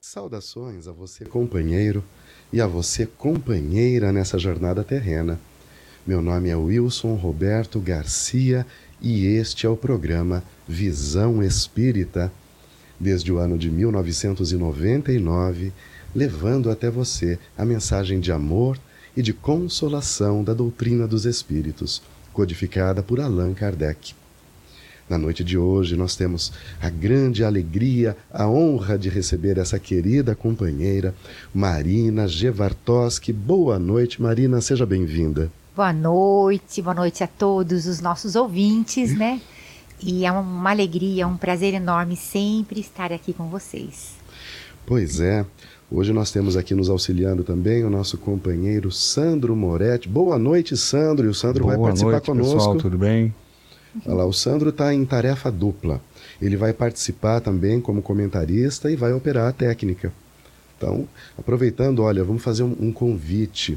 Saudações a você, companheiro, e a você, companheira, nessa jornada terrena. Meu nome é Wilson Roberto Garcia e este é o programa Visão Espírita, desde o ano de 1999, levando até você a mensagem de amor e de consolação da doutrina dos Espíritos, codificada por Allan Kardec. Na noite de hoje, nós temos a grande alegria, a honra de receber essa querida companheira, Marina Gevartoski. Boa noite, Marina, seja bem-vinda. Boa noite, boa noite a todos os nossos ouvintes, né? E é uma alegria, um prazer enorme sempre estar aqui com vocês. Pois é. Hoje nós temos aqui nos auxiliando também o nosso companheiro Sandro Moretti. Boa noite, Sandro. E o Sandro Boa vai participar noite, conosco. Pessoal, tudo bem? Olha lá, o Sandro está em tarefa dupla. Ele vai participar também como comentarista e vai operar a técnica. Então, aproveitando, olha, vamos fazer um, um convite.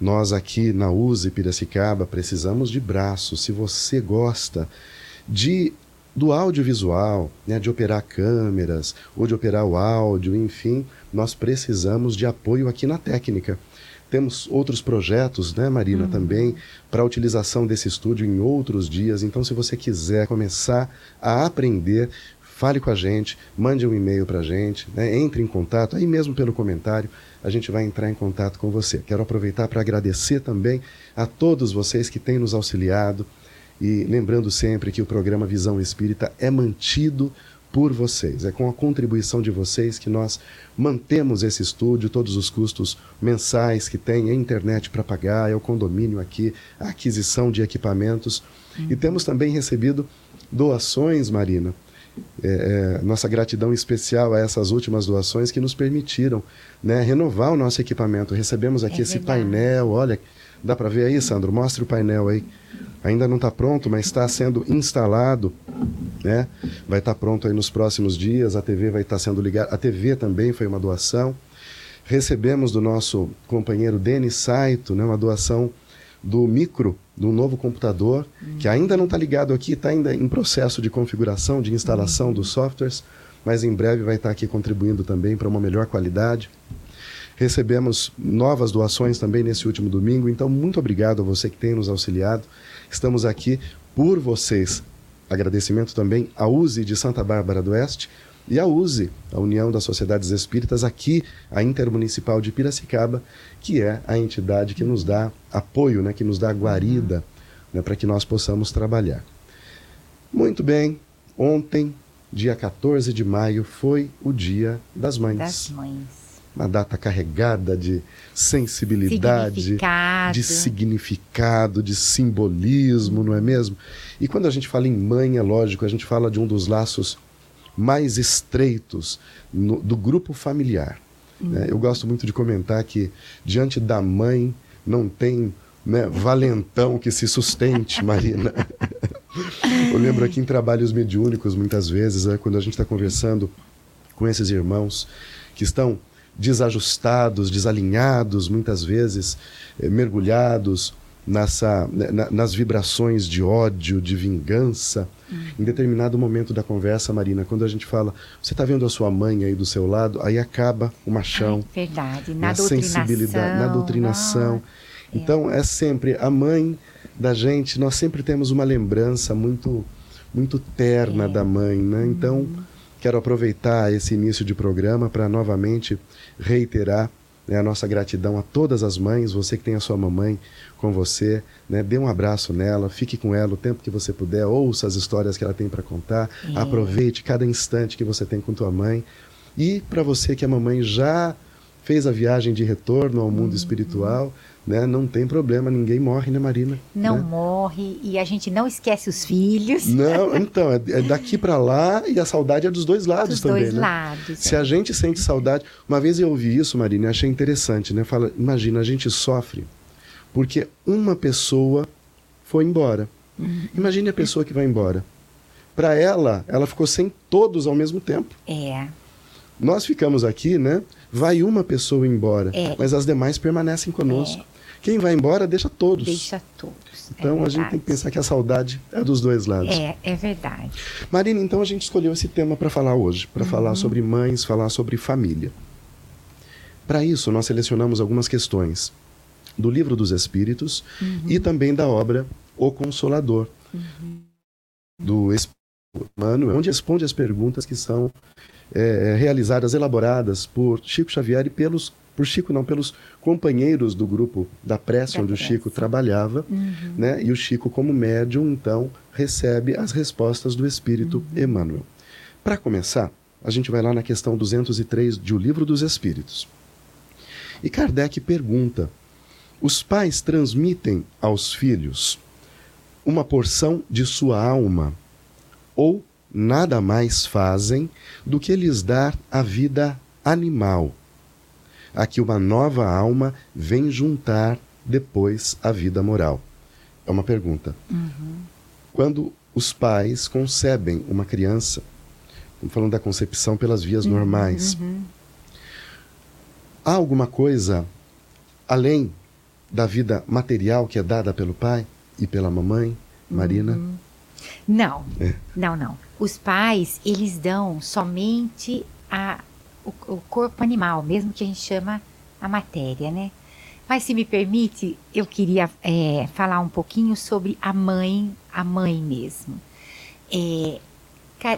Nós aqui na USE Piracicaba precisamos de braços. Se você gosta de do audiovisual, né, de operar câmeras ou de operar o áudio, enfim, nós precisamos de apoio aqui na técnica. Temos outros projetos, né, Marina, uhum. também, para a utilização desse estúdio em outros dias. Então, se você quiser começar a aprender, fale com a gente, mande um e-mail para a gente, né, entre em contato, aí mesmo pelo comentário, a gente vai entrar em contato com você. Quero aproveitar para agradecer também a todos vocês que têm nos auxiliado e lembrando sempre que o programa Visão Espírita é mantido por vocês. É com a contribuição de vocês que nós mantemos esse estúdio, todos os custos mensais que tem, a internet para pagar, é o condomínio aqui, a aquisição de equipamentos. Uhum. E temos também recebido doações, Marina. É, é, nossa gratidão especial a essas últimas doações que nos permitiram né, renovar o nosso equipamento. Recebemos aqui é esse painel, olha, dá para ver aí, Sandro? Mostre o painel aí ainda não está pronto, mas está sendo instalado, né? Vai estar tá pronto aí nos próximos dias. A TV vai estar tá sendo ligada. A TV também foi uma doação. Recebemos do nosso companheiro Denis Saito, né, uma doação do micro, do novo computador, uhum. que ainda não está ligado aqui, está ainda em processo de configuração, de instalação uhum. dos softwares, mas em breve vai estar tá aqui contribuindo também para uma melhor qualidade. Recebemos novas doações também nesse último domingo, então muito obrigado a você que tem nos auxiliado. Estamos aqui por vocês. Agradecimento também à USE de Santa Bárbara do Oeste e à USE, a União das Sociedades Espíritas, aqui, a Intermunicipal de Piracicaba, que é a entidade que nos dá apoio, né, que nos dá guarida né, para que nós possamos trabalhar. Muito bem, ontem, dia 14 de maio, foi o Dia das Mães. Das Mães uma data carregada de sensibilidade, significado. de significado, de simbolismo, não é mesmo? E quando a gente fala em mãe, é lógico, a gente fala de um dos laços mais estreitos no, do grupo familiar. Hum. Né? Eu gosto muito de comentar que diante da mãe não tem né, valentão que se sustente, Marina. Eu lembro aqui em trabalhos mediúnicos, muitas vezes, né, quando a gente está conversando com esses irmãos que estão desajustados, desalinhados, muitas vezes eh, mergulhados nessa, né, na, nas vibrações de ódio, de vingança. Uhum. Em determinado momento da conversa, Marina, quando a gente fala, você está vendo a sua mãe aí do seu lado, aí acaba o machão. Ai, verdade, na, na sensibilidade, na doutrinação. Ah, então é. é sempre a mãe da gente, nós sempre temos uma lembrança muito muito terna é. da mãe, né? Então, uhum. Quero aproveitar esse início de programa para novamente reiterar né, a nossa gratidão a todas as mães, você que tem a sua mamãe com você, né, dê um abraço nela, fique com ela o tempo que você puder, ouça as histórias que ela tem para contar, é. aproveite cada instante que você tem com tua mãe. E para você que a mamãe já fez a viagem de retorno ao mundo uhum. espiritual, né? Não tem problema, ninguém morre, né, Marina? Não né? morre e a gente não esquece os filhos. Não, então, é, é daqui para lá e a saudade é dos dois lados dos também, dois né? lados. Se é. a gente sente saudade, uma vez eu ouvi isso, Marina, e achei interessante, né? Fala, imagina, a gente sofre porque uma pessoa foi embora. Uhum. Imagine a pessoa que vai embora. Para ela, ela ficou sem todos ao mesmo tempo. É. Nós ficamos aqui, né? Vai uma pessoa embora, é. mas as demais permanecem conosco. É. Quem vai embora deixa todos. Deixa todos. É então é a gente tem que pensar que a saudade é dos dois lados. É, é verdade. Marina, então a gente escolheu esse tema para falar hoje, para uhum. falar sobre mães, falar sobre família. Para isso, nós selecionamos algumas questões do Livro dos Espíritos uhum. e também da obra O Consolador, uhum. do Espírito Emmanuel, onde responde as perguntas que são é, realizadas, elaboradas por Chico Xavier e pelos por Chico não, pelos companheiros do grupo da prece, da onde prece. o Chico trabalhava, uhum. né? E o Chico, como médium, então, recebe as respostas do Espírito uhum. Emmanuel. Para começar, a gente vai lá na questão 203 de O Livro dos Espíritos. E Kardec pergunta: os pais transmitem aos filhos uma porção de sua alma ou nada mais fazem do que lhes dar a vida animal, a que uma nova alma vem juntar depois a vida moral? É uma pergunta. Uhum. Quando os pais concebem uma criança, estamos falando da concepção pelas vias uhum, normais, uhum. há alguma coisa além da vida material que é dada pelo pai e pela mamãe, Marina? Uhum. Não, é. não, não. Os pais, eles dão somente a, o, o, corpo animal, mesmo que a gente chama a matéria, né? Mas se me permite, eu queria é, falar um pouquinho sobre a mãe, a mãe mesmo. É,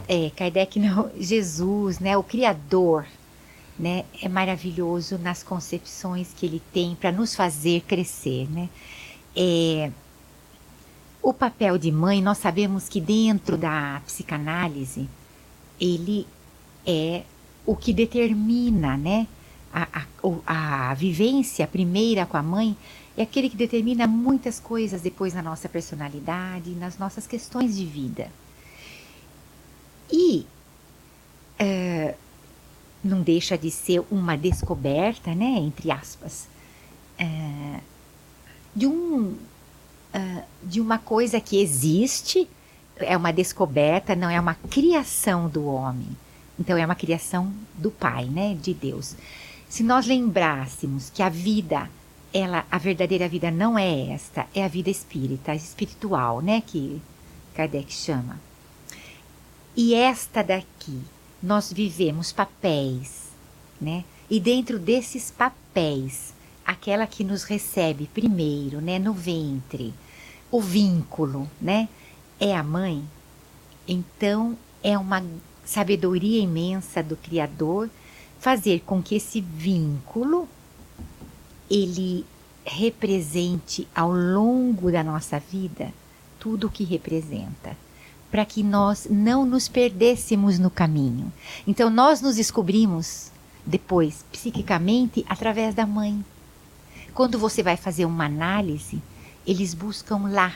é, Kardec, não, Jesus, né, o Criador, né, é maravilhoso nas concepções que ele tem para nos fazer crescer, né? É, o papel de mãe, nós sabemos que dentro da psicanálise, ele é o que determina, né? A, a, a vivência primeira com a mãe é aquele que determina muitas coisas depois na nossa personalidade, nas nossas questões de vida. E uh, não deixa de ser uma descoberta, né, entre aspas, uh, de um uh, de uma coisa que existe, é uma descoberta, não é uma criação do homem. Então é uma criação do Pai, né, de Deus. Se nós lembrássemos que a vida, ela, a verdadeira vida não é esta, é a vida espírita, espiritual, né, que Kardec chama. E esta daqui, nós vivemos papéis, né? E dentro desses papéis, aquela que nos recebe primeiro, né, no ventre, o vínculo, né? É a mãe. Então, é uma sabedoria imensa do Criador fazer com que esse vínculo ele represente ao longo da nossa vida tudo o que representa, para que nós não nos perdêssemos no caminho. Então nós nos descobrimos depois psiquicamente através da mãe. Quando você vai fazer uma análise, eles buscam lá,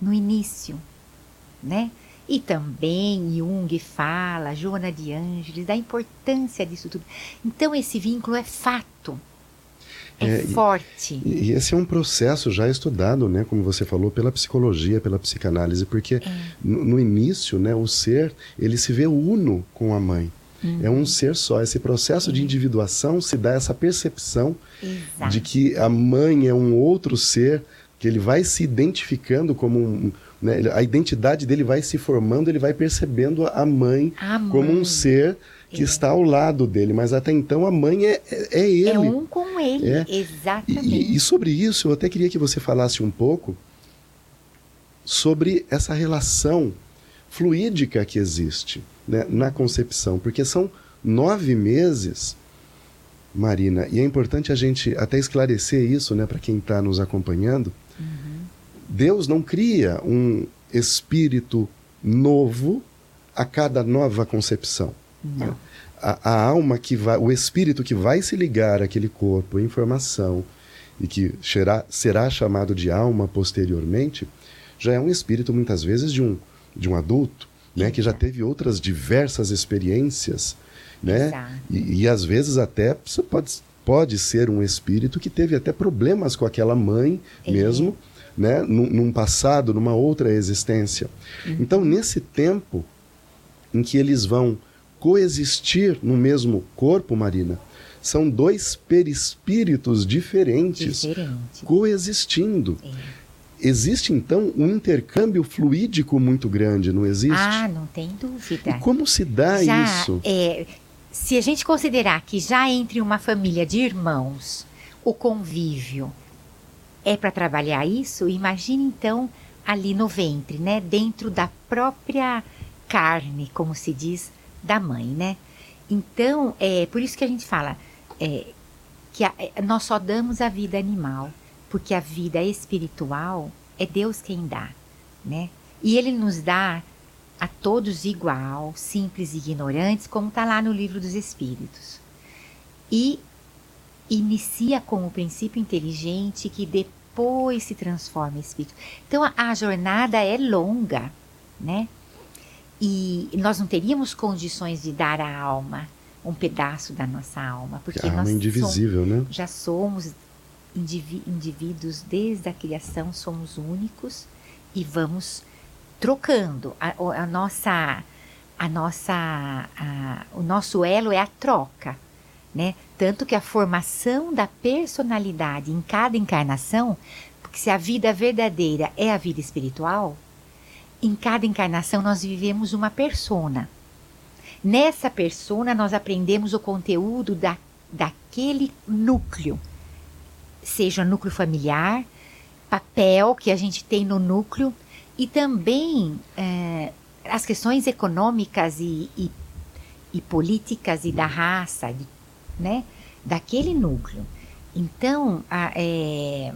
no início, né? E também Jung fala, Joana de Ângeles, da importância disso tudo. Então esse vínculo é fato. É, é forte. E, e, esse é um processo já estudado, né, como você falou, pela psicologia, pela psicanálise, porque é. no, no, início, né, o ser, ele se vê uno com a mãe. Uhum. É um ser só. Esse processo de individuação se dá essa percepção Exato. de que a mãe é um outro ser que ele vai se identificando como um, né, a identidade dele vai se formando, ele vai percebendo a mãe, a mãe. como um ser que é. está ao lado dele, mas até então a mãe é, é, é ele. É um com ele, é. exatamente. E, e, sobre isso, eu até queria que você falasse um pouco sobre essa relação fluídica que existe né, na concepção, porque são nove meses Marina. E é importante a gente até esclarecer isso, né, para quem está nos acompanhando. Deus não cria um espírito novo a cada nova concepção. Né? A, a, alma que vai, o espírito que vai se ligar àquele corpo em formação e que será, será chamado de alma posteriormente, já é um espírito muitas vezes de um, de um adulto, né, que já teve outras diversas experiências né? E, e, às vezes até pode, pode ser um espírito que teve até problemas com aquela mãe é. mesmo, né? Num, num, passado, numa outra existência. Uhum. Então, nesse tempo em que eles vão coexistir no mesmo corpo, Marina, São dois perispíritos diferentes Diferente. coexistindo. É. Existe então um intercâmbio fluídico muito grande, não existe? Ah, não tem dúvida. E como se dá já, isso? É, se a gente considerar que já entre uma família de irmãos o convívio é para trabalhar isso, imagine então ali no ventre, né, dentro da própria carne, como se diz, da mãe, né? Então, é por isso que a gente fala é, que a, é, nós só damos a vida animal, porque a vida espiritual é Deus quem dá, né? E Ele nos dá a todos igual, simples e ignorantes, como está lá no livro dos Espíritos. E inicia com o princípio inteligente que depois se transforma em espírito. Então a, a jornada é longa, né? E nós não teríamos condições de dar à alma um pedaço da nossa alma, porque a alma nós é indivisível, somos, né? já somos indiví indivíduos desde a criação, somos únicos e vamos trocando a, a nossa a nossa a, o nosso elo é a troca, né? Tanto que a formação da personalidade em cada encarnação, porque se a vida verdadeira é a vida espiritual, em cada encarnação nós vivemos uma persona. Nessa persona nós aprendemos o conteúdo da, daquele núcleo, seja núcleo familiar, papel que a gente tem no núcleo e também é, as questões econômicas e, e, e, políticas e da raça, de, né, daquele núcleo. Então, a, é,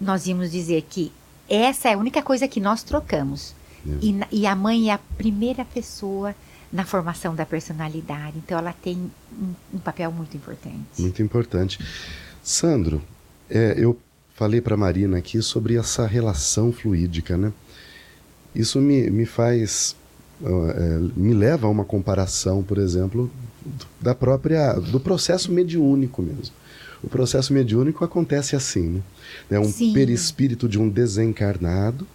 nós íamos dizer que essa é a única coisa que nós trocamos. E, e, a mãe é a primeira pessoa na formação da personalidade. Então, ela tem um, um papel muito importante. Muito importante. Sandro, é, eu falei para Marina aqui sobre essa relação fluídica, né? Isso me, me faz, é, me leva a uma comparação, por exemplo, da própria, do processo mediúnico mesmo. O processo mediúnico acontece assim, né? É um Sim. perispírito de um desencarnado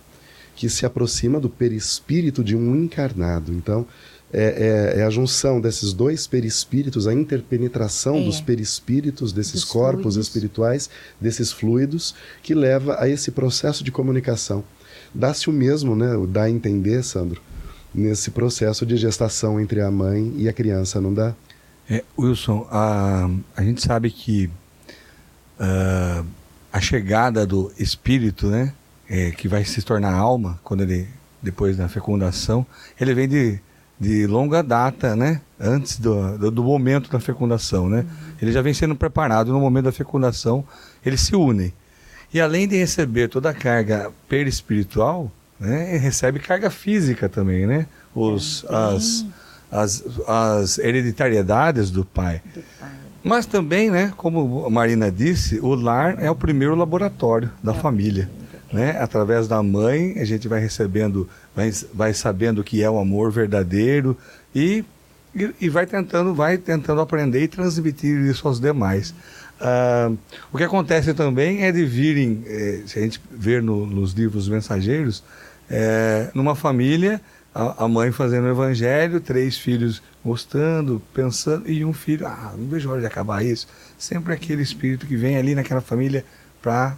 que se aproxima do perispírito de um encarnado. Então, é, é, é, a junção desses dois perispíritos, a interpenetração é. dos perispíritos, desses dos corpos fluidos. espirituais, desses fluidos, que leva a esse processo de comunicação. Dá-se o mesmo, né? Dá a entender, Sandro, nesse processo de gestação entre a mãe e a criança, não dá? É, Wilson, a, a gente sabe que uh, a chegada do espírito, né, é, que vai se tornar alma quando ele depois da fecundação, ele vem de, de longa data, né, antes do, do, do momento da fecundação, né. Uhum. Ele já vem sendo preparado no momento da fecundação, eles se unem. E além de receber toda a carga perispiritual, né, recebe carga física também, né, os as, as, as hereditariedades do pai. Do pai. Mas também, né, como a Marina disse, o lar é o primeiro laboratório da é. família. Né? Através da mãe, a gente vai recebendo, vai, vai sabendo que é o amor verdadeiro e, e, e vai tentando, vai tentando aprender e transmitir isso aos demais. Uh, o que acontece também é de virem, eh, se a gente ver no, nos livros mensageiros, eh, numa família a, a mãe fazendo o evangelho, três filhos gostando, pensando, e um filho, ah, não vejo hora de acabar isso. Sempre aquele espírito que vem ali naquela família para,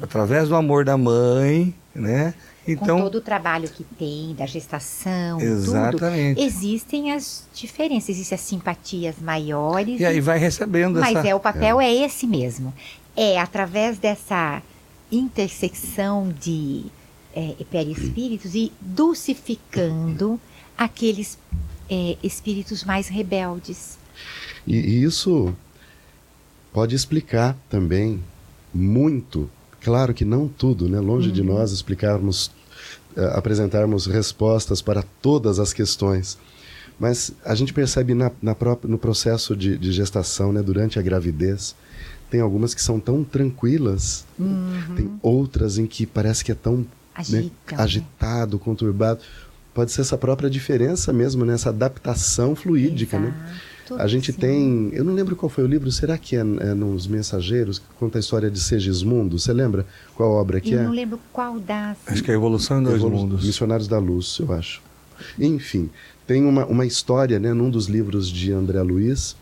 através do amor da mãe, né? Então, Com todo o trabalho que tem, da gestação, exatamente. tudo, existem as diferenças, existem as simpatias maiores. E aí vai recebendo mas essa... é o papel é. é esse mesmo. É através dessa intersecção de é, perispíritos e dulcificando aqueles é, espíritos mais rebeldes. E, e isso pode explicar também muito, claro que não tudo, né? longe uhum. de nós explicarmos, uh, apresentarmos respostas para todas as questões. Mas a gente percebe na, na própria, no processo de, de gestação, né, durante a gravidez, tem algumas que são tão tranquilas, uhum. tem outras em que parece que é tão Agita, né, agitado, conturbado. Pode ser essa própria diferença mesmo, nessa né, adaptação fluídica, né? Exato, né? A gente sim. tem, eu não lembro qual foi o livro, será que é, é nos Mensageiros, que conta a história de Segismundo? Você lembra qual obra que eu é? Eu não lembro qual das. Acho que é a Evolução dos Evolu Mundos. Missionários da Luz, eu acho. Enfim, tem uma, uma história, né, num dos livros de André Luiz,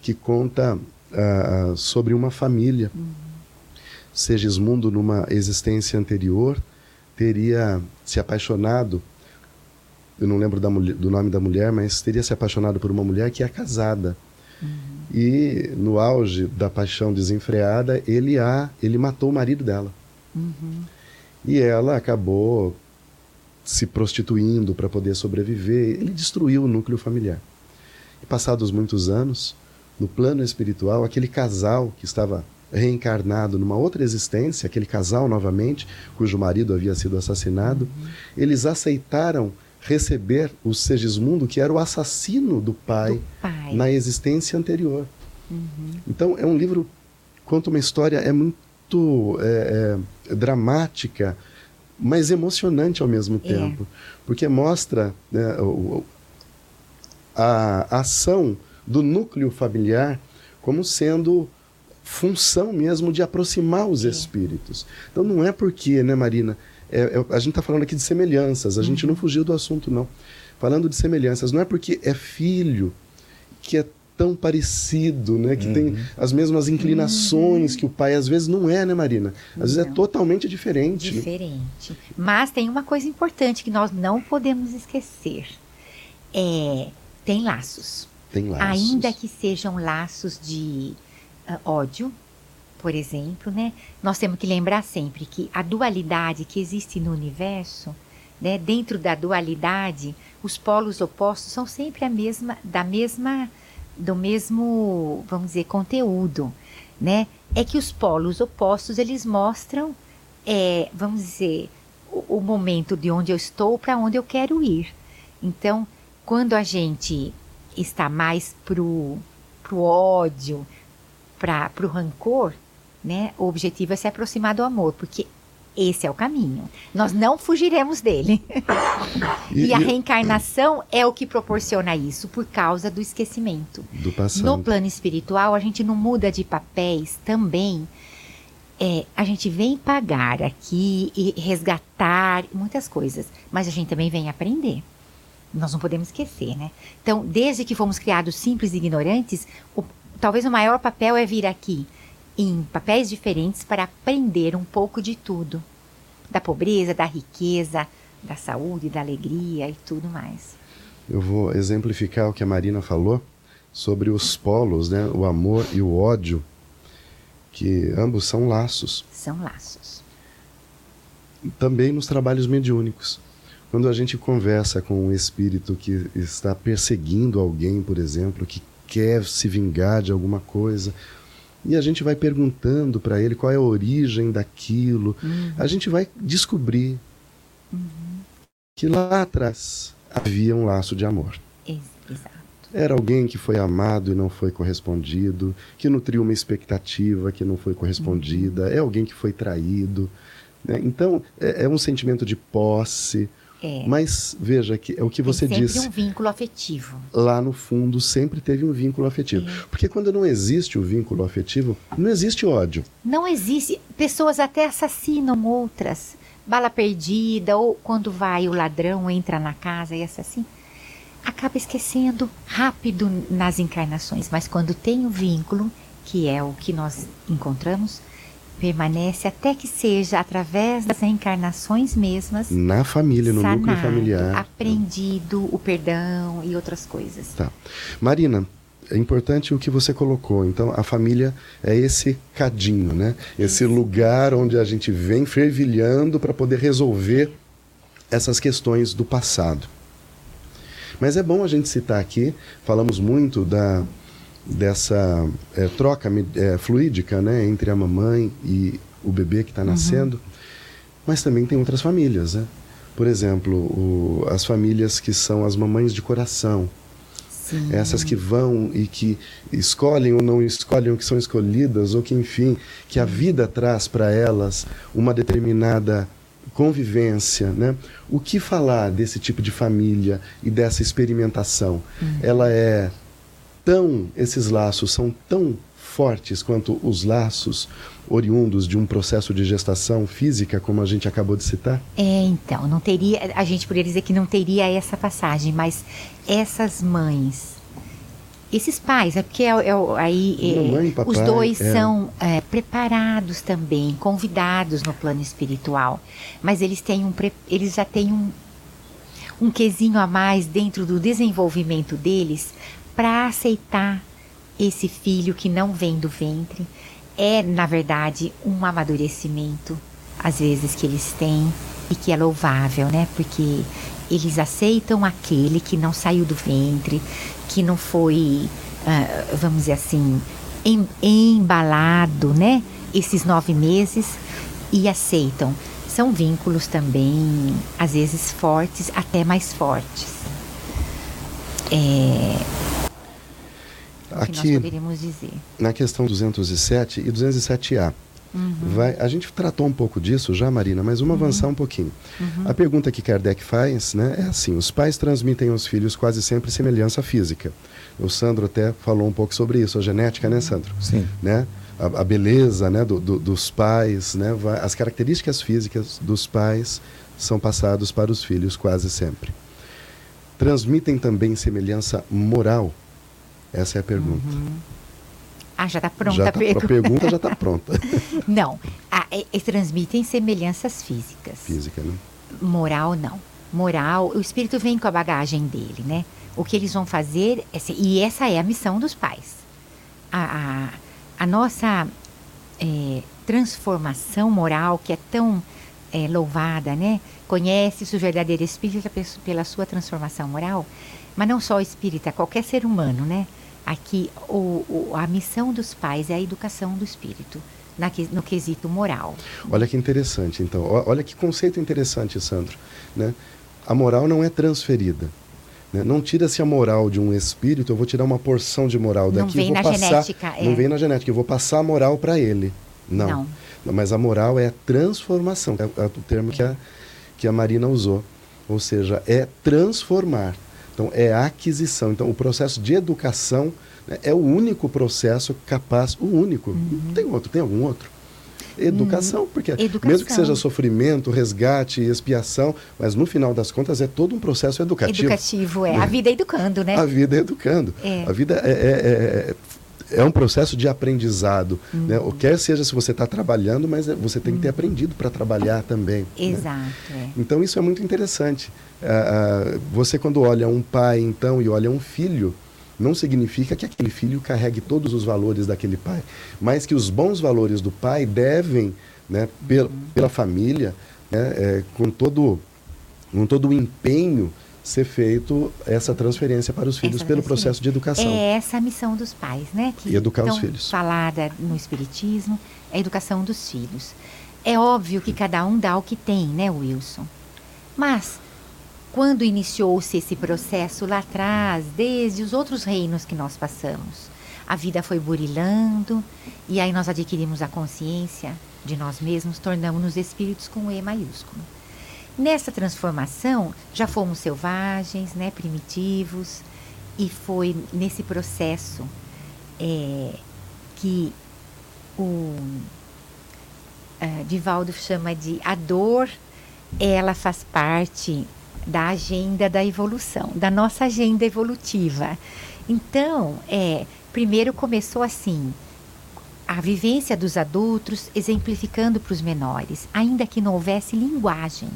que conta uh, sobre uma família. Uhum. Segismundo, numa existência anterior, teria se apaixonado, eu não lembro mulher, do nome da mulher, mas teria se apaixonado por uma mulher que é casada. Uhum. E no auge da paixão desenfreada, ele a, ele matou o marido dela. Uhum. E ela acabou se prostituindo para poder sobreviver. Ele destruiu o núcleo familiar. E passados muitos anos, no plano espiritual, aquele casal que estava reencarnado numa outra existência, aquele casal novamente, cujo marido havia sido assassinado, uhum. eles aceitaram receber o Segismundo, que era o assassino do pai, do pai. na existência anterior. Uhum. Então, é um livro conta uma história é muito é, é, dramática, mas emocionante ao mesmo é. tempo, porque mostra né, a ação do núcleo familiar como sendo função mesmo de aproximar os é. espíritos. Então não é porque, né, Marina? É, é, a gente está falando aqui de semelhanças, a uhum. gente não fugiu do assunto, não. Falando de semelhanças, não é porque é filho que é tão parecido, né? Que uhum. tem as mesmas inclinações uhum. que o pai. Às vezes não é, né, Marina? Às vezes é totalmente diferente. Diferente. Mas tem uma coisa importante que nós não podemos esquecer. É, tem laços. Tem laços. Ainda que sejam laços de uh, ódio, por exemplo, né? Nós temos que lembrar sempre que a dualidade que existe no universo, né? Dentro da dualidade, os polos opostos são sempre a mesma, da mesma, do mesmo, vamos dizer, conteúdo, né? É que os polos opostos eles mostram, é, vamos dizer, o, o momento de onde eu estou para onde eu quero ir. Então, quando a gente está mais pro, pro ódio, para o rancor, né? O objetivo é se aproximar do amor, porque esse é o caminho. Nós não fugiremos dele. E, e a reencarnação é o que proporciona isso, por causa do esquecimento. Do passado. No plano espiritual, a gente não muda de papéis também. É, a gente vem pagar aqui e resgatar muitas coisas, mas a gente também vem aprender. Nós não podemos esquecer, né? Então, desde que fomos criados simples e ignorantes, o, talvez o maior papel é vir aqui em papéis diferentes para aprender um pouco de tudo. Da pobreza, da riqueza, da saúde, da alegria e tudo mais. Eu vou exemplificar o que a Marina falou sobre os polos, né? o amor e o ódio, que ambos são laços. São laços. Também nos trabalhos mediúnicos. Quando a gente conversa com um espírito que está perseguindo alguém, por exemplo, que quer se vingar de alguma coisa, e a gente vai perguntando para ele qual é a origem daquilo. Uhum. A gente vai descobrir uhum. que lá atrás havia um laço de amor. Exato. Era alguém que foi amado e não foi correspondido, que nutriu uma expectativa que não foi correspondida, uhum. é alguém que foi traído. Né? Então, é, é um sentimento de posse, é. Mas veja que é o que você sempre disse. Sempre um vínculo afetivo. Lá no fundo sempre teve um vínculo afetivo. É. Porque quando não existe o vínculo afetivo, não existe ódio. Não existe. Pessoas até assassinam outras. Bala perdida, ou quando vai o ladrão, entra na casa e assassina. Acaba esquecendo rápido nas encarnações. Mas quando tem o vínculo, que é o que nós encontramos, permanece até que seja através das reencarnações mesmas. Na família, no sanado, núcleo familiar. Aprendido o perdão e outras coisas. Tá. Marina, é importante o que você colocou. Então, a família é esse cadinho, né? Esse Isso. lugar onde a gente vem fervilhando para poder resolver essas questões do passado. Mas é bom a gente citar aqui, falamos muito da dessa é, troca é, fluídica né, entre a mamãe e o bebê que está uhum. nascendo, uhum. mas também tem outras famílias. Né? Por exemplo, o, as famílias que são as mamães de coração. Sim. Essas que vão e que escolhem ou não escolhem, ou que são escolhidas, ou que, enfim, que a vida traz para elas uma determinada convivência, né? O que falar desse tipo de família e dessa experimentação? Uhum. Ela é tão esses laços são tão fortes quanto os laços oriundos de um processo de gestação física, como a gente acabou de citar? É, então, não teria, a gente poderia dizer que não teria essa passagem, mas essas mães esses pais, é porque é, é, aí é, Mamãe, papai, os dois é. são é, preparados também, convidados no plano espiritual, mas eles têm um, eles já têm um, um quesinho a mais dentro do desenvolvimento deles para aceitar esse filho que não vem do ventre. É, na verdade, um amadurecimento, às vezes, que eles têm e que é louvável, né? Porque eles aceitam aquele que não saiu do ventre, que não foi, ah, vamos dizer assim, em- embalado, né? Esses nove meses e aceitam. São vínculos também, às vezes fortes, até mais fortes. É o que nós Aqui, poderíamos dizer. na questão 207 e 207A, Uhum. vai, a gente tratou um pouco disso já, Marina, mas vamos avançar um pouquinho. Uhum. A pergunta que Kardec faz né, é assim: os pais transmitem aos filhos quase sempre semelhança física. O Sandro até falou um pouco sobre isso, a genética, né, Sandro? Sim. né? A, a beleza né? do- do- dos pais, né? vai- as características físicas dos pais são passados para os filhos quase sempre. Transmitem também semelhança moral? Essa é a pergunta. Ah, já está pronta já a tá- pergunta. a pergunta já está pronta. Não, ah, e- e transmitem semelhanças físicas. Física, né? Moral, não. Moral, o espírito vem com a bagagem dele, né? O que eles vão fazer, é se- e essa é a missão dos pais. A, a, a nossa é, transformação moral, que é tão é, louvada, né? Conhece-se o verdadeiro espírita pe- pela sua transformação moral, mas não só o espírita, qualquer ser humano, né? Aqui, o, o- a missão dos pais é a educação do espírito, na no quesito moral. Olha que interessante, então. Olha que conceito interessante, Sandro. Né? A moral não é transferida. né? Não tira-se a moral de um espírito, eu vou tirar uma porção de moral Não daqui vem e vou na passar. genética, Não é. vem na genética, eu vou passar a moral para ele. Não. Não. Mas a moral é a transformação, é, é o termo que a, que a Marina usou. Ou seja, é transformar. Então, é a aquisição. Então, o processo de educação né, é o único processo capaz, o único. Não tem outro, tem algum outro? Educação, porque mesmo que Uhum. Educação. seja sofrimento, resgate, expiação, mas no final das contas é todo um processo educativo. Educativo, é. A vida é educando, né? A vida é educando. É. A vida é, é, é, um processo de aprendizado. Uhum. Né? O quer seja se você está trabalhando, mas é- você tem que ter aprendido para trabalhar também. né? Exato, é. Então isso é muito interessante. Ah, ah, você quando olha um pai então e olha um filho, não significa que aquele filho carregue todos os valores daquele pai, mas que os bons valores do pai devem, né, pel- pela família, né, é, com todo com todo o empenho ser feito essa transferência para os filhos Essa pelo processo de educação. É essa a missão dos pais, né? Que E educar os tão filhos. falada no Espiritismo, é a educação dos filhos. É óbvio que cada um dá o que tem, né, Wilson? Mas, quando iniciou-se esse processo lá atrás, desde os outros reinos que nós passamos, a vida foi burilando e aí nós adquirimos a consciência de nós mesmos, tornamos-nos espíritos com E maiúsculo. Nessa transformação, já fomos selvagens, né, primitivos, e foi nesse processo é, que o ah, Divaldo chama de a dor, ela faz parte da agenda da evolução, da nossa agenda evolutiva. Então, é, primeiro começou assim, a vivência dos adultos exemplificando para os menores, ainda que não houvesse linguagem,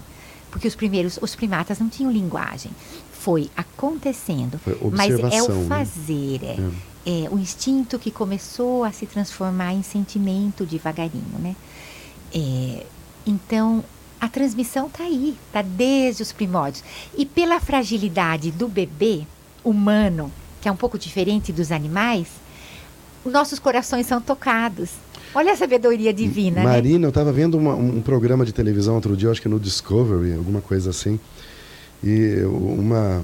porque os primeiros, os primatas não tinham linguagem. Foi acontecendo, Foi mas é o né? fazer, é, é o instinto que começou a se transformar em sentimento devagarinho, né? É, então, a transmissão está aí, está desde os primórdios. E pela fragilidade do bebê humano, que é um pouco diferente dos animais, nossos corações são tocados. Olha a sabedoria divina, né? Marina, eu estava vendo uma- um programa de televisão outro dia, acho que no Discovery, alguma coisa assim, e uma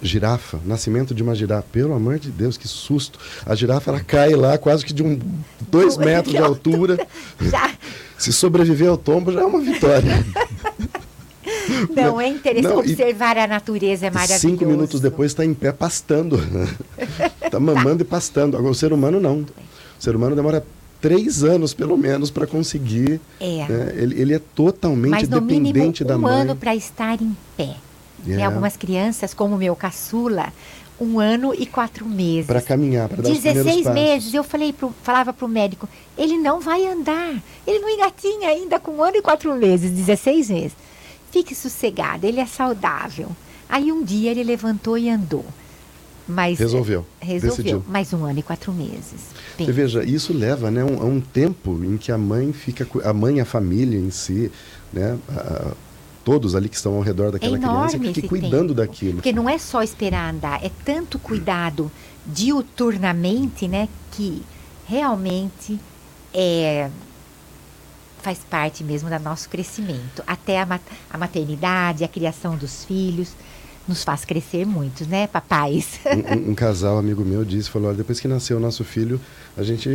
girafa, nascimento de uma girafa, pelo amor de Deus, que susto! A girafa ela cai lá quase que de um dois metros de altura. Já, Se sobreviver ao tombo já é uma vitória. não, é interessante Não, observar a natureza, é maravilhoso. Cinco minutos depois está em pé pastando. Está mamando e pastando. Agora o ser humano não. O ser humano demora três anos pelo menos para conseguir. É. né? Ele, ele é totalmente Mas no mínimo dependente da um mãe. ano para estar em pé. É. Tem algumas crianças, como o meu caçula, um ano e quatro meses. Para caminhar, para dar os primeiros 16 passos. meses, eu falei pro, falava para o médico, ele não vai andar, ele não engatinha ainda com um ano e quatro meses, 16 meses. Fique sossegada, ele é saudável. Aí um dia ele levantou e andou. Mas, Resolveu, Resolveu, decidiu. mais um ano e quatro meses. Bem, Você veja, isso leva né, um, a um tempo em que a mãe fica, a mãe, a família em si, né, a- todos ali que estão ao redor é daquela criança, enorme fiquem esse cuidando tempo. daquilo. Porque não é só esperar andar, é tanto cuidado diuturnamente, né, que realmente é, faz parte mesmo do nosso crescimento. Até a, a maternidade, a criação dos filhos, nos faz crescer muito, né, papais? Um, um- um casal amigo meu disse, falou, olha, depois que nasceu o nosso filho, a gente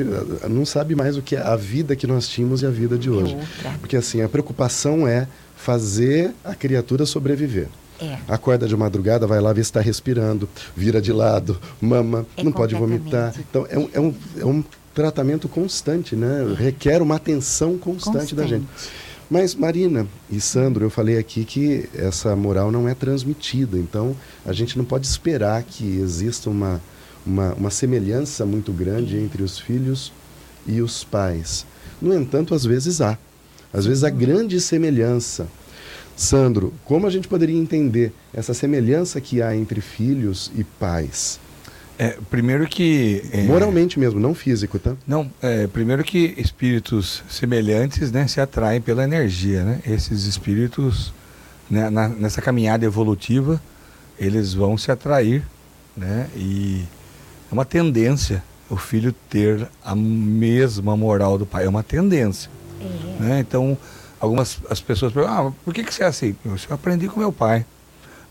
ah, não sabe mais o que é a vida que nós tínhamos e a vida de hoje. outra. Porque assim, a preocupação é fazer a criatura sobreviver. É. Acorda de madrugada, vai lá ver se está respirando, vira de lado, mama, É não pode vomitar. Então é um, é um, é um tratamento constante, né? Requer uma atenção constante, da gente. Mas Marina e Sandro, eu falei aqui que essa moral não é transmitida, então a gente não pode esperar que exista uma, uma, uma semelhança muito grande entre os filhos e os pais. No entanto, às vezes há. Às vezes há grande semelhança. Sandro, como a gente poderia entender essa semelhança que há entre filhos e pais? É, primeiro que. é, Moralmente mesmo, não físico, tá? Não, é, primeiro que espíritos semelhantes né, se atraem pela energia. Né? Esses espíritos, né, na- nessa caminhada evolutiva, eles vão se atrair. Né? E é uma tendência o filho ter a mesma moral do pai. É uma tendência. É. né? Então, algumas as pessoas perguntam, ah, por que, que você é assim? Eu aprendi com meu pai.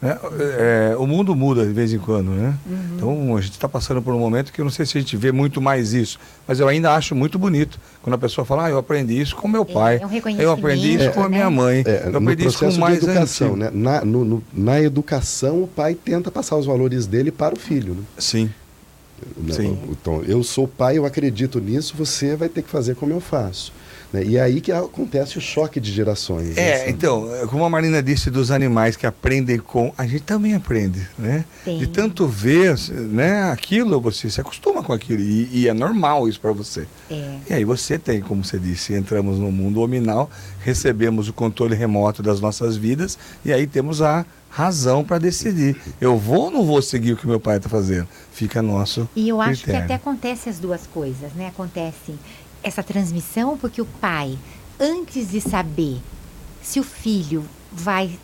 Né? É, o mundo muda de vez em quando, né? Uhum. Então a gente está passando por um momento que eu não sei se a gente vê muito mais isso, mas eu ainda acho muito bonito quando a pessoa fala, ah, eu aprendi isso com meu pai, é um eu aprendi isso com a minha né? mãe, É, eu no aprendi isso com mais de educação, né? Na, no- no- na educação, o pai tenta passar os valores dele para o filho. Né? Sim, Não, Sim. Então, eu sou pai, eu acredito nisso, você vai ter que fazer como eu faço. Né? E é aí que acontece o choque de gerações. É, Sandra? então, é, como a Marina disse dos animais que aprendem com, a gente também aprende, né? Tem. De tanto ver, né, aquilo, você se acostuma com aquilo e, e é normal isso para você. É. E aí você tem, como você disse, entramos no mundo hominal, recebemos o controle remoto das nossas vidas e aí temos a razão para decidir. Eu vou ou não vou seguir o que meu pai está fazendo? Fica nosso E eu acho que critério. até acontece as duas coisas, né? Acontece essa transmissão porque o pai, antes de saber se o filho vai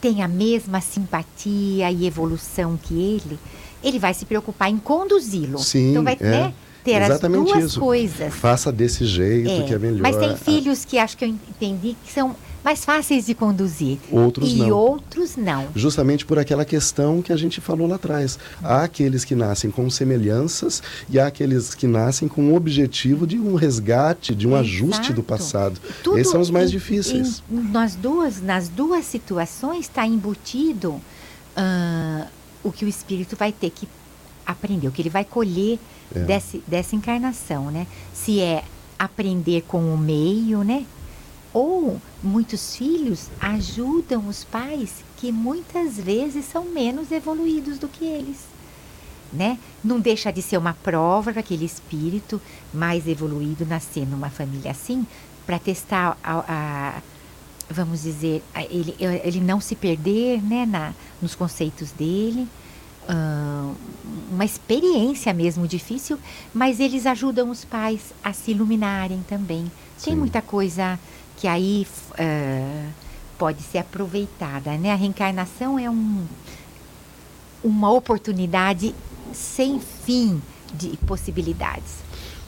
tem a mesma simpatia e evolução que ele, ele vai se preocupar em conduzi-lo. Sim, então vai é. né, ter Exatamente as duas isso. coisas. Faça desse jeito É, que é melhor. Mas tem filhos que acho que eu entendi que são mais fáceis de conduzir. Outros e não. outros não. Justamente por aquela questão que a gente falou lá atrás. Há aqueles que nascem com semelhanças e há aqueles que nascem com o objetivo de um resgate, de um ajuste do Exato. passado. Tudo Esses são os mais em- difíceis. em- nas, duas, nas duas situações está embutido ah, o que o espírito vai ter que aprender, o que ele vai colher É. desse, dessa encarnação, né? Se é aprender com o meio, né? Ou muitos filhos ajudam os pais que muitas vezes são menos evoluídos do que eles. Né? Não deixa de ser uma prova para aquele espírito mais evoluído nascer numa família assim, para testar a, a- vamos dizer, a- ele, ele não se perder né, na, nos conceitos dele. Ah, uma experiência mesmo difícil, mas eles ajudam os pais a se iluminarem também. Tem Sim. muita coisa que aí ah, pode ser aproveitada, né? A reencarnação é um, uma oportunidade sem fim de possibilidades.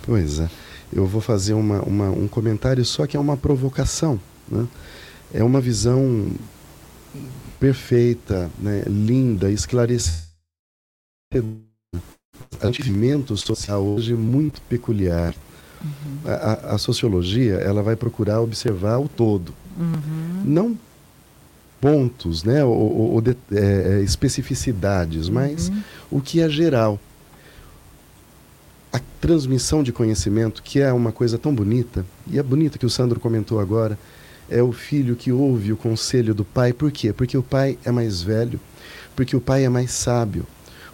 Pois é. Eu vou fazer uma, uma- um comentário só que é uma provocação. Né? É uma visão perfeita, né? linda, esclarecedora. Atendimento social hoje é muito peculiar. A, a- a sociologia ela vai procurar observar o todo, Uhum. não pontos, né, ou, ou- ou de- é, é, especificidades, mas Uhum. o que é geral. A transmissão de conhecimento, que é uma coisa tão bonita, e é bonita que o Sandro comentou agora, é o filho que ouve o conselho do pai. Por quê? Porque o pai é mais velho, porque o pai é mais sábio,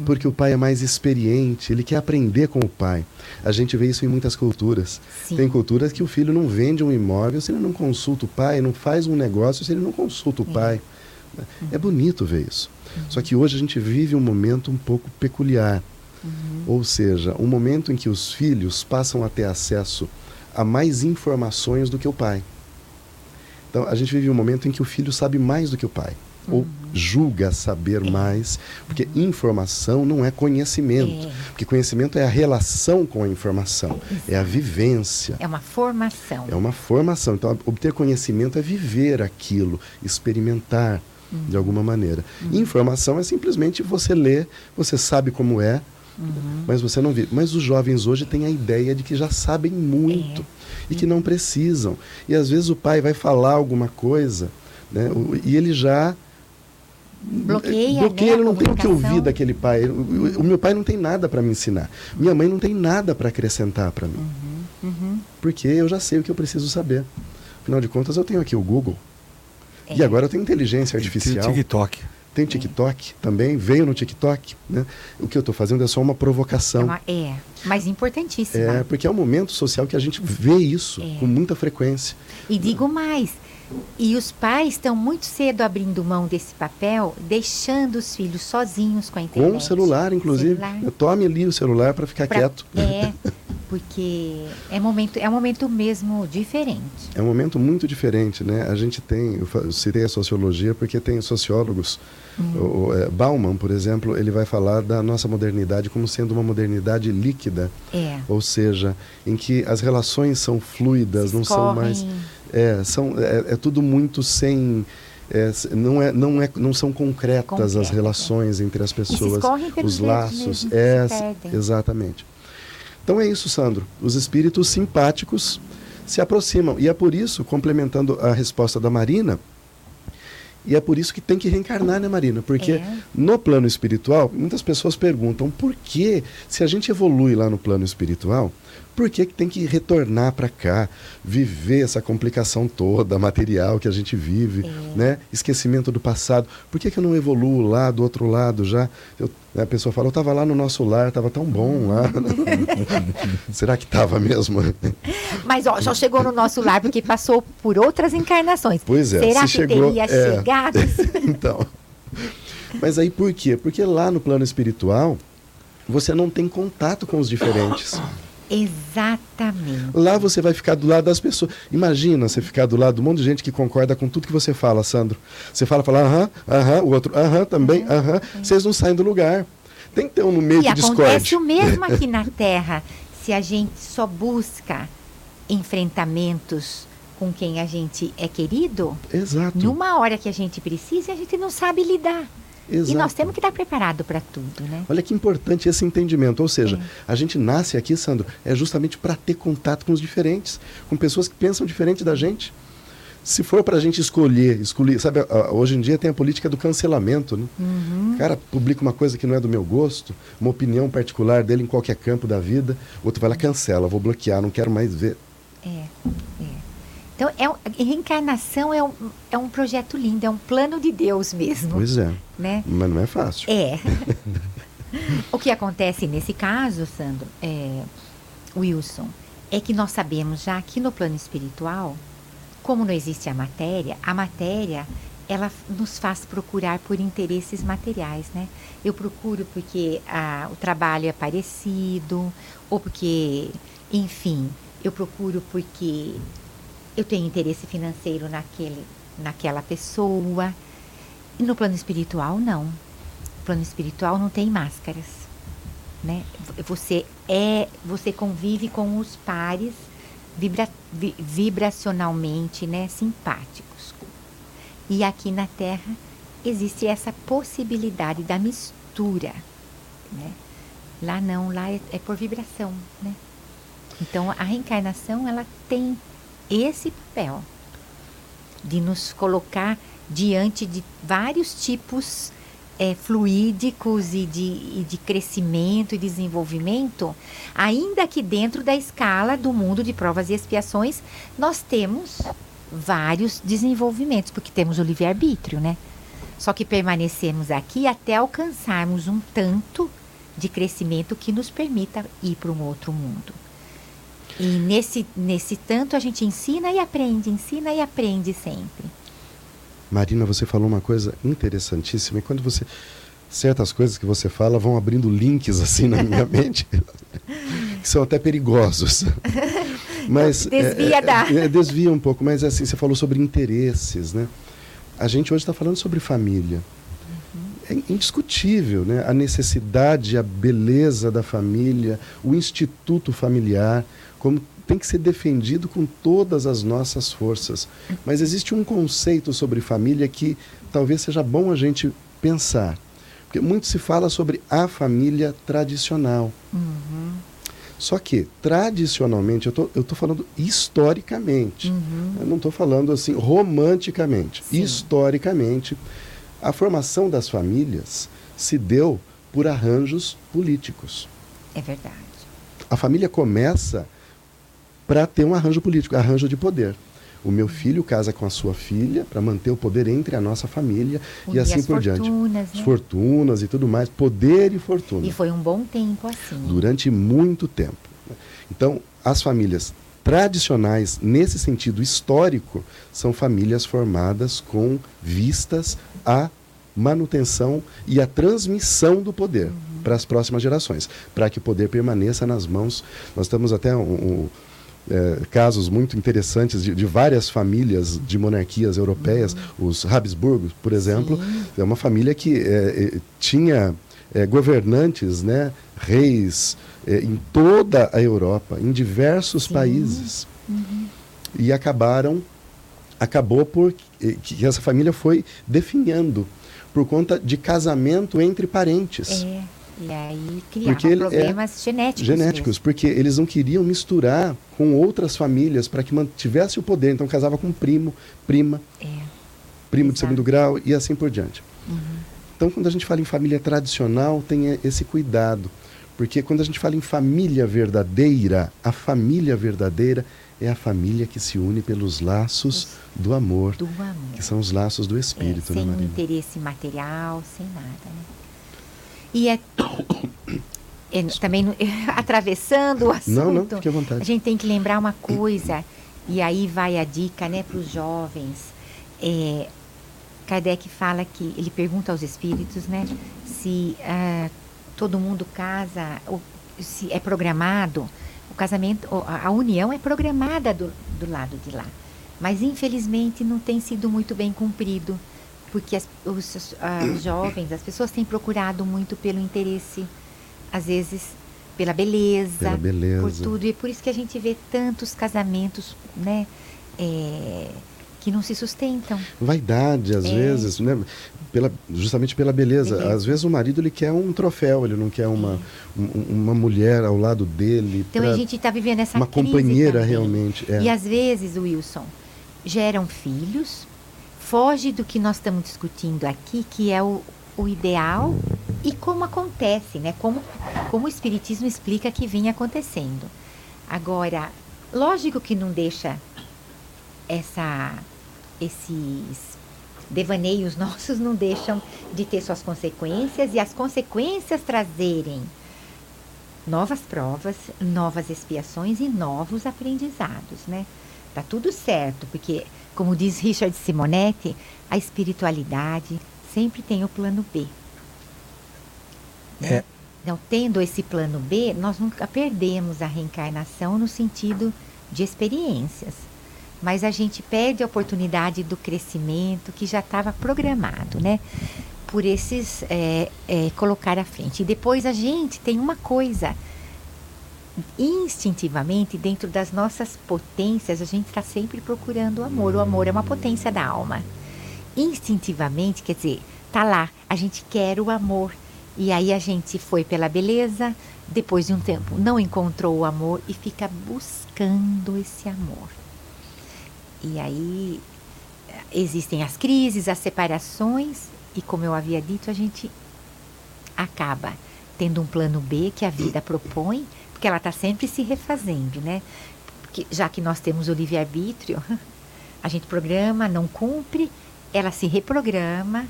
porque o pai é mais experiente, ele quer aprender com o pai. A gente vê isso em muitas culturas. Sim. Tem culturas que o filho não vende um imóvel se ele não consulta o pai, não faz um negócio se ele não consulta o É. pai. É bonito ver isso. Só que hoje a gente vive um momento um pouco peculiar. Ou seja, um momento em que os filhos passam a ter acesso a mais informações do que o pai. Então, a gente vive um momento em que o filho sabe mais do que o pai. Ou julga saber mais, porque informação não é conhecimento. É. Porque conhecimento é a relação com a informação, é a vivência. É uma formação. É uma formação. Então, obter conhecimento é viver aquilo, experimentar de alguma maneira. Informação é simplesmente você lê, você sabe como é, mas você não vive. Mas os jovens hoje têm a ideia de que já sabem muito e que não precisam. E às vezes o pai vai falar alguma coisa né, o- e ele já. Bloqueia, Bloqueia, né, ele não tem o que ouvir daquele pai. O, o- meu pai não tem nada para me ensinar. Minha mãe não tem nada para acrescentar para mim. Uhum. Porque eu já sei o que eu preciso saber. Afinal de contas, eu tenho aqui o Google. E É. agora eu tenho inteligência Tem artificial. TikTok. Tem TikTok também, veio no TikTok. Né? O que eu estou fazendo é só uma É, provocação. uma- é, mas importantíssima. É, porque é um momento social que a gente vê isso É. com muita frequência. E digo mais, e os pais estão muito cedo abrindo mão desse papel, deixando os filhos sozinhos com a internet. Com o celular, inclusive. Celular. Tome ali o celular para ficar Pra- quieto. É, porque é momento, é um momento mesmo diferente. É um momento muito diferente, né? A gente tem, eu citei a sociologia porque tem sociólogos. Uhum. O, é, Bauman, por exemplo, ele vai falar da nossa modernidade como sendo uma modernidade líquida, É. ou seja, em que as relações são fluidas, Se não são mais. É, são, é, é tudo muito sem, é, não é, não é, não são concretas as Concretas, é. relações entre as pessoas, os laços, mesmo, é, exatamente. Então é isso, Sandro. Os espíritos simpáticos se aproximam. E é por isso, complementando a resposta da Marina, e é por isso que tem que reencarnar, né, Marina? Porque É. no plano espiritual, muitas pessoas perguntam por que, se a gente evolui lá no plano espiritual, por que, que tem que retornar para cá, viver essa complicação toda material que a gente vive, É. né? Esquecimento do passado. Por que, que eu não evoluo lá do outro lado já? Eu- né, a pessoa fala, eu estava lá no nosso lar, estava tão bom lá. Será que estava mesmo? Mas ó, já chegou no nosso lar porque passou por outras encarnações. Pois é, Será se que chegou- teria é. chegado? então. Mas aí por quê? Porque lá no plano espiritual, você não tem contato com os diferentes. Exatamente. Lá você vai ficar do lado das pessoas. Imagina você ficar do lado de um monte de gente que concorda com tudo que você fala, Sandro. Você fala, fala, aham, aham, o outro, aham, também, aham. Vocês não saem do lugar. Tem que ter um no meio E que acontece o mesmo aqui na Terra, se a gente só busca enfrentamentos com quem a gente é querido, Exato. numa hora que a gente precisa, a gente não sabe lidar. Exato. E nós temos que estar preparado para tudo, né? Olha que importante esse entendimento. Ou seja, É. a gente nasce aqui, Sandro, é justamente para ter contato com os diferentes, com pessoas que pensam diferente da gente. Se for para a gente escolher, escolher, sabe, hoje em dia tem a política do cancelamento, né? Uhum. O cara publica uma coisa que não é do meu gosto, uma opinião particular dele em qualquer campo da vida, o outro vai lá cancela, vou bloquear, não quero mais ver. É, é. Então, é, reencarnação é um, é um projeto lindo, é um plano de Deus mesmo, Pois é, né? mas não é fácil. É. o que acontece nesse caso, Sandro, é, Wilson, é que nós sabemos já que no plano espiritual, como não existe a matéria, a matéria ela nos faz procurar por interesses materiais, né? Eu procuro porque ah, o trabalho é parecido, ou porque, enfim, eu procuro porque eu tenho interesse financeiro naquele, naquela pessoa. E no plano espiritual, não. No plano espiritual não tem máscaras, né? Você é, você convive com os pares vibra, vi- vibracionalmente, né, simpáticos. E aqui na Terra existe essa possibilidade da mistura, né? Lá não, lá é, é por vibração, né? Então a reencarnação ela tem esse papel de nos colocar diante de vários tipos eh, fluídicos e de, e de crescimento e desenvolvimento, ainda que dentro da escala do mundo de provas e expiações, nós temos vários desenvolvimentos, porque temos o livre-arbítrio, né? Só que permanecemos aqui até alcançarmos um tanto de crescimento que nos permita ir para um outro mundo. E nesse, nesse tanto a gente ensina e aprende, ensina e aprende sempre. Marina, você falou uma coisa interessantíssima. E quando você. Certas coisas que você fala vão abrindo links assim na minha mente, que são até perigosos. Mas, desvia é, da. É, desvia um pouco, mas assim, você falou sobre interesses, né? A gente hoje está falando sobre família. É indiscutível, né? A necessidade, a beleza da família, o instituto familiar, como tem que ser defendido com todas as nossas forças. Mas existe um conceito sobre família que talvez seja bom a gente pensar. Porque muito se fala sobre a família tradicional. Uhum. Só que, tradicionalmente, eu tô, estou falando historicamente. Uhum. Eu não estou falando assim romanticamente. Sim. Historicamente, a formação das famílias se deu por arranjos políticos. É verdade. A família começa para ter um arranjo político, arranjo de poder. O meu filho casa com a sua filha para manter o poder entre a nossa família Unir e assim as por diante. fortunas, As né? fortunas e tudo mais, poder e fortuna. E foi um bom tempo assim. Durante muito tempo. Então, as famílias tradicionais, nesse sentido histórico, são famílias formadas com vistas à manutenção e à transmissão do poder Uhum. para as próximas gerações, para que o poder permaneça nas mãos. Nós temos até um, um, é, casos muito interessantes de, de várias famílias de monarquias europeias, os Habsburgos, por exemplo, Sim. é uma família que é, é, tinha é, governantes, né, reis, é, em toda a Europa, em diversos Sim. países. Uhum. E acabaram, acabou por que essa família foi definhando por conta de casamento entre parentes. É. E aí criava Porque é problemas genéticos. Genéticos, porque eles não queriam misturar com outras famílias para que mantivesse o poder. Então casava com primo, prima, mesmo. É. primo de segundo grau e assim por diante. Uhum. Então, quando a gente fala em família tradicional, tem esse cuidado. Porque quando a gente fala em família verdadeira, a família verdadeira é a família que se une pelos laços do amor, Do amor. que são os laços do espírito, é, né, sem interesse material, sem nada, né? E é, é, também atravessando o assunto, Não, não, fique à a vontade. gente tem que lembrar uma coisa, e aí vai a dica, né, para os jovens. É, Kardec fala que ele pergunta aos espíritos, né, se ah, todo mundo casa, ou se é programado, o casamento, a a união é programada do, do lado de lá. Mas infelizmente não tem sido muito bem cumprido, porque as, os, os jovens, as pessoas têm procurado muito pelo interesse, às vezes pela beleza, Pela beleza. por tudo. E é por isso que a gente vê tantos casamentos, né, é, que não se sustentam. Vaidade, às É. vezes, né? Pela, justamente pela beleza. Beleza. Às vezes o marido ele quer um troféu, ele não quer uma, um- uma mulher ao lado dele. Então a gente está vivendo essa uma companheira também. realmente. É. E às vezes, Wilson, geram filhos, foge do que nós estamos discutindo aqui, que é o, o ideal e como acontece, né? Como, como o Espiritismo explica que vem acontecendo. Agora, lógico que não deixa essa, esses devaneios nossos não deixam de ter suas consequências e as consequências trazerem novas provas, novas expiações e novos aprendizados, né? Tá tudo certo, porque, como diz Richard Simonetti, a espiritualidade sempre tem o plano B. É. Então, tendo esse plano B, nós nunca perdemos a reencarnação no sentido de experiências. Mas a gente perde a oportunidade do crescimento que já estava programado, né? Por esses é, é, colocar à frente. E depois a gente tem uma coisa instintivamente, dentro das nossas potências, a gente está sempre procurando o amor. O amor é uma potência da alma. Instintivamente, quer dizer, tá lá, a gente quer o amor. E aí a gente foi pela beleza, depois de um tempo não encontrou o amor e fica buscando esse amor. E aí existem as crises, as separações, e como eu havia dito, a gente acaba tendo um plano B que a vida propõe, porque ela está sempre se refazendo, né? Porque, já que nós temos o livre-arbítrio, a gente programa, não cumpre, ela se reprograma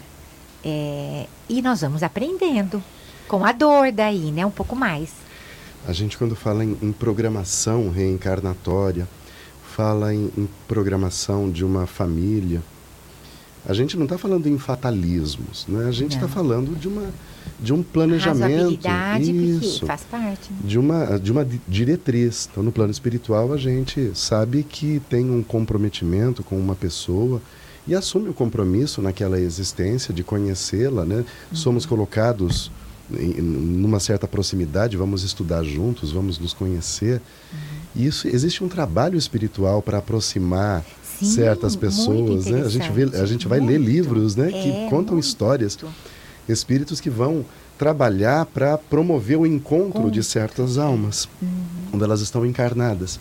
É, e nós vamos aprendendo com a dor daí, né? Um pouco mais. A gente, quando fala em, em programação reencarnatória, fala em, em, programação de uma família, a gente não está falando em fatalismos, né? a gente está falando de, uma, de um planejamento. Isso, faz parte. Né? De, uma, de uma diretriz. Então, no plano espiritual, a gente sabe que tem um comprometimento com uma pessoa e assume o compromisso naquela existência de conhecê-la, né? Uhum. Somos colocados em, numa certa proximidade, vamos estudar juntos, vamos nos conhecer. Uhum. Isso existe um trabalho espiritual para aproximar Sim, certas pessoas, né? A gente vê, a gente vai muito. ler livros, né, é, que contam muito. histórias, espíritos que vão trabalhar para promover o encontro Com... de certas almas uhum. quando elas estão encarnadas.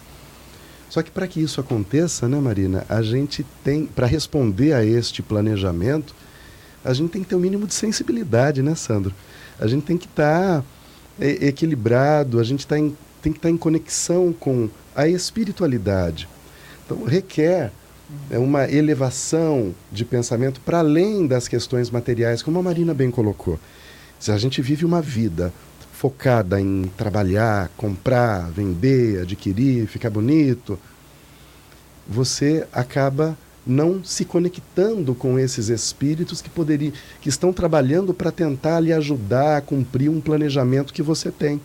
Só que para que isso aconteça, né, Marina, a gente tem, para responder a este planejamento, a gente tem que ter o um mínimo de sensibilidade, né, Sandro? A gente tem que estar tá equilibrado, a gente tá em, tem que estar tá em conexão com a espiritualidade. Então, requer é uma elevação de pensamento para além das questões materiais, como a Marina bem colocou. Se a gente vive uma vida focada em trabalhar, comprar, vender, adquirir, ficar bonito, você acaba não se conectando com esses espíritos que poderiam, que estão trabalhando para tentar lhe ajudar a cumprir um planejamento que você tem.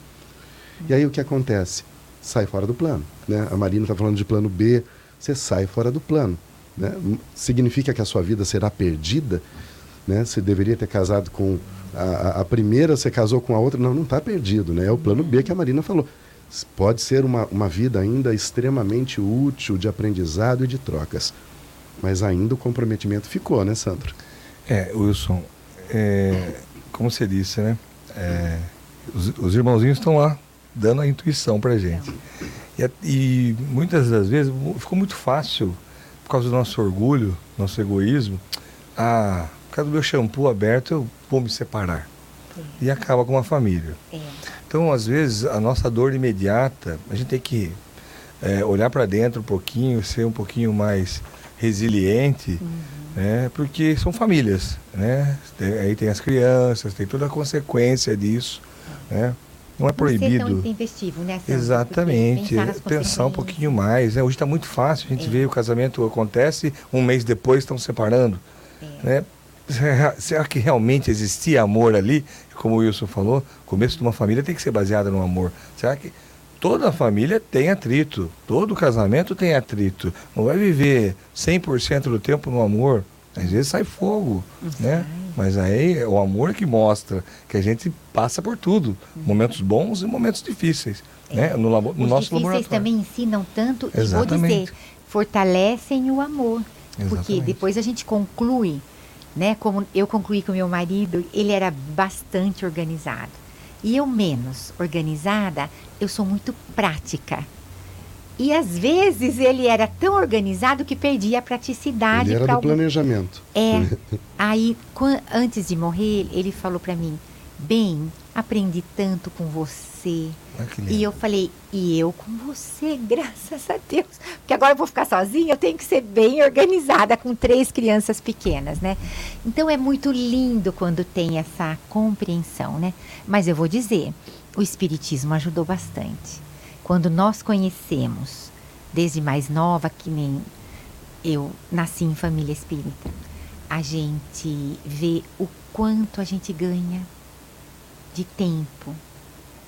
E aí o que acontece? Sai fora do plano. Né? A Marina está falando de plano B, você sai fora do plano. Né? Significa que a sua vida será perdida? Né? Você deveria ter casado com a, a primeira você casou com a outra, não, não está perdido, né? É o plano B que a Marina falou. Pode ser uma, uma vida ainda extremamente útil de aprendizado e de trocas. Mas ainda o comprometimento ficou, né, Sandro? É, Wilson, é, como você disse, né? É, os, os, irmãozinhos estão lá dando a intuição para gente. E, e muitas das vezes ficou muito fácil, por causa do nosso orgulho, nosso egoísmo, a por causa do meu shampoo aberto, eu vou me separar. É. E acaba com uma família. É. Então, às vezes, a nossa dor imediata, a gente tem que é, olhar para dentro um pouquinho, ser um pouquinho mais resiliente, uhum. né? porque são famílias. Né? Aí tem as crianças, tem toda a consequência disso. Né? Não é proibido. Não ser tão né? Exatamente. Pensar, pensar um pouquinho mais. Né? Hoje está muito fácil. A gente é. vê o casamento acontece, um mês depois estão separando. É. Né? Será que realmente existia amor ali? Como o Wilson falou, o começo de uma família tem que ser baseado no amor. Será que toda família tem atrito? Todo casamento tem atrito. Não vai viver 100% do tempo no amor. Às vezes sai fogo, né? Mas aí é o amor que mostra que a gente passa por tudo, uhum. momentos bons e momentos difíceis, é. né? No, labo, no Os nosso laboratório. Vocês também ensinam tanto, Exatamente. e vou dizer, fortalecem o amor. Exatamente. Porque depois a gente conclui né? Como eu concluí com meu marido, ele era bastante organizado. E eu menos organizada, eu sou muito prática. E às vezes ele era tão organizado que perdia a praticidade. Ele era do algum... planejamento. É. Aí, antes de morrer, ele falou para mim: Bem, aprendi tanto com você. Ah, e eu falei, e eu com você, graças a Deus. Porque agora eu vou ficar sozinha, eu tenho que ser bem organizada com três crianças pequenas, né? Então é muito lindo quando tem essa compreensão, né? Mas eu vou dizer, o Espiritismo ajudou bastante. Quando nós conhecemos, desde mais nova, que nem eu nasci em família espírita, a gente vê o quanto a gente ganha de tempo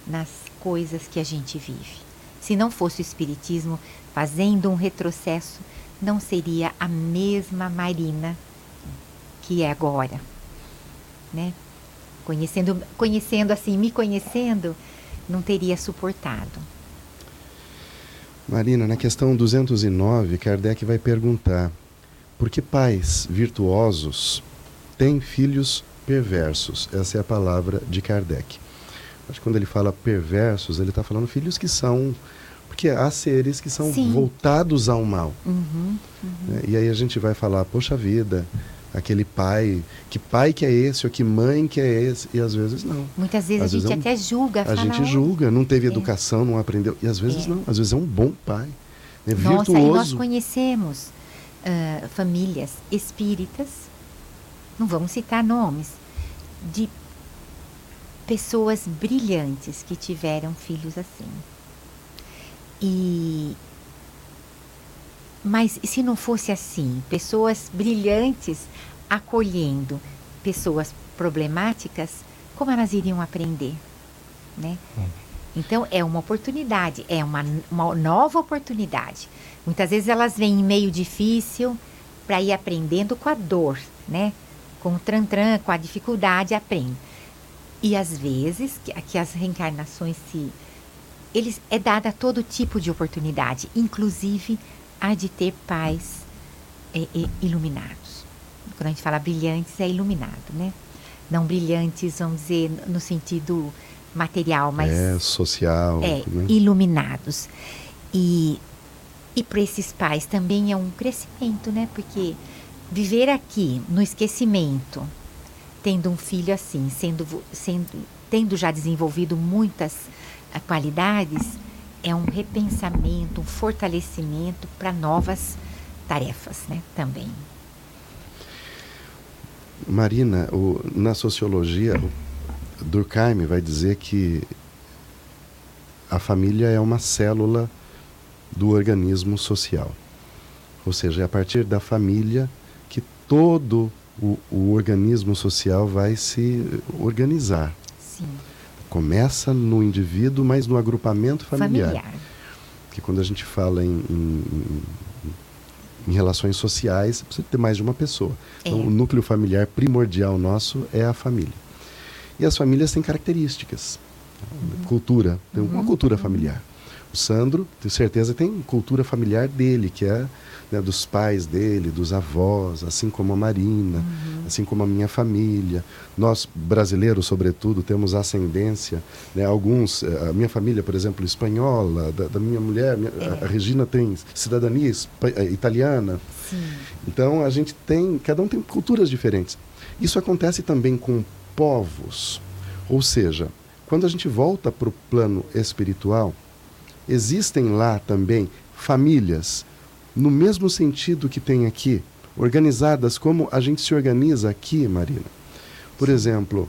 nas coisas que a gente vive. Se não fosse o Espiritismo fazendo um retrocesso, não seria a mesma Marina que é agora. Né? Conhecendo, conhecendo assim, me conhecendo, não teria suportado. Marina, na questão 209, Kardec vai perguntar: por que pais virtuosos têm filhos perversos. Essa é a palavra de Kardec. Acho que quando ele fala perversos, ele está falando filhos que são. Porque há seres que são Sim. voltados ao mal. Uhum, uhum. Né? E aí a gente vai falar, poxa vida, aquele pai, que pai que é esse, ou que mãe que é esse, e às vezes não. Muitas vezes às a gente vezes é um, até julga. A gente julga, não teve é. educação, não aprendeu, e às vezes é. não, às vezes é um bom pai, é Nossa, virtuoso. E nós conhecemos uh, famílias espíritas não vamos citar nomes, de pessoas brilhantes que tiveram filhos assim. E mas se não fosse assim, pessoas brilhantes acolhendo pessoas problemáticas, como elas iriam aprender, né? Hum. Então é uma oportunidade, é uma, uma nova oportunidade. Muitas vezes elas vêm em meio difícil para ir aprendendo com a dor, né? Com o tran-tran, com a dificuldade, aprende. E às vezes que, que as reencarnações se eles é dada todo tipo de oportunidade, inclusive a de ter pais é, é, iluminados. Quando a gente fala brilhantes, é iluminado, né? Não brilhantes, vamos dizer, no sentido material, mas. É, social. É, né? iluminados. E, e para esses pais também é um crescimento, né? Porque viver aqui no esquecimento, tendo um filho assim, sendo, sendo, tendo já desenvolvido muitas uh, qualidades, é um repensamento, um fortalecimento para novas tarefas, né? Também. Marina, o, na sociologia, Durkheim vai dizer que a família é uma célula do organismo social. Ou seja, é a partir da família que todo o, o organismo social vai se organizar. Começa no indivíduo, mas no agrupamento familiar. familiar. Que quando a gente fala em, em, em relações sociais, precisa ter mais de uma pessoa. É. Então, o núcleo familiar primordial nosso é a família. E as famílias têm características. Uhum. Cultura, tem uma uhum. cultura familiar. O Sandro, tenho certeza, tem cultura familiar dele, que é né, dos pais dele, dos avós, assim como a Marina, uhum. assim como a minha família. Nós, brasileiros, sobretudo, temos ascendência. Né, alguns, eh, a minha família, por exemplo, espanhola, da, da minha mulher, minha, é. a, Regina tem cidadania eh, italiana. Sim. Então, a gente tem, cada um tem culturas diferentes. Isso acontece também com povos. Ou seja, quando a gente volta para o plano espiritual, existem lá também famílias, no mesmo sentido que tem aqui, organizadas como a gente se organiza aqui, Marina. Por exemplo,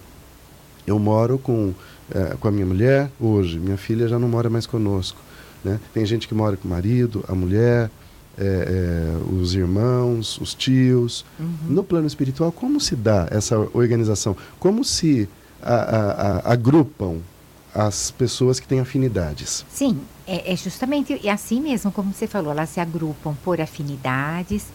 eu moro com, é, com a minha mulher hoje, minha filha já não mora mais conosco. Né? Tem gente que mora com o marido, a mulher, é, é, os irmãos, os tios. Uhum. No plano espiritual, como se dá essa organização? Como se a, a, a, agrupam as pessoas que têm afinidades? Sim, é, é justamente assim mesmo, como você falou, elas se agrupam por afinidades.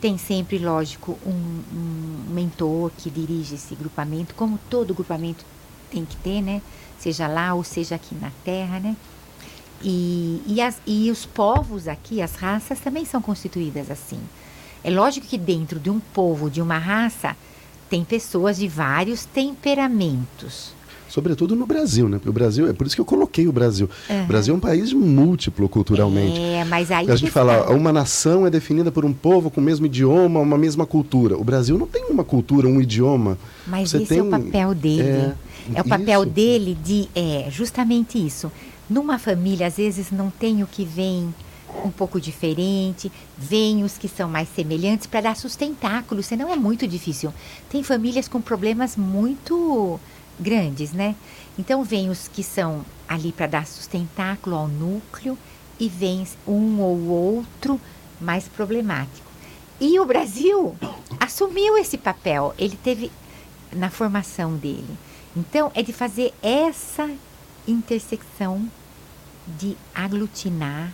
Tem sempre, lógico, um, um mentor que dirige esse grupamento, como todo grupamento tem que ter, né? Seja lá ou seja aqui na Terra, né? E, e, as, e os povos aqui, as raças, também são constituídas assim. É lógico que dentro de um povo, de uma raça, tem pessoas de vários temperamentos. Sobretudo no Brasil, né? Porque o Brasil, é por isso que eu coloquei o Brasil. Uhum. O Brasil é um país múltiplo culturalmente. É, mas aí. A gente fala, uma nação é definida por um povo com o mesmo idioma, uma mesma cultura. O Brasil não tem uma cultura, um idioma. Mas Você esse tem... é o papel dele. É, é o papel isso. dele de. É, justamente isso numa família, às vezes, não tem o que vem um pouco diferente, vem os que são mais semelhantes para dar sustentáculo, senão é muito difícil. Tem famílias com problemas muito grandes, né? Então vem os que são ali para dar sustentáculo ao núcleo e vem um ou outro mais problemático. E o Brasil assumiu esse papel, ele teve na formação dele. Então é de fazer essa intersecção de aglutinar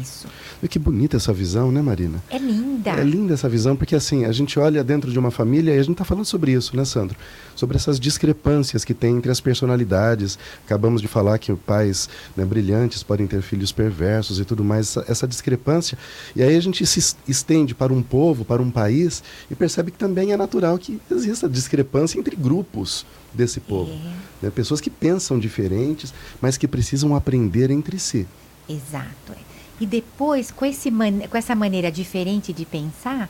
isso. E que bonita essa visão, né, Marina? É linda. É linda essa visão, porque assim, a gente olha dentro de uma família e a gente está falando sobre isso, né, Sandro? Sobre essas discrepâncias que tem entre as personalidades. Acabamos de falar que pais né, brilhantes podem ter filhos perversos e tudo mais, essa, essa, discrepância. E aí a gente se estende para um povo, para um país, e percebe que também é natural que exista discrepância entre grupos desse povo. É. Né? Pessoas que pensam diferentes, mas que precisam aprender entre si. Exato. E depois, com, esse man com essa maneira diferente de pensar,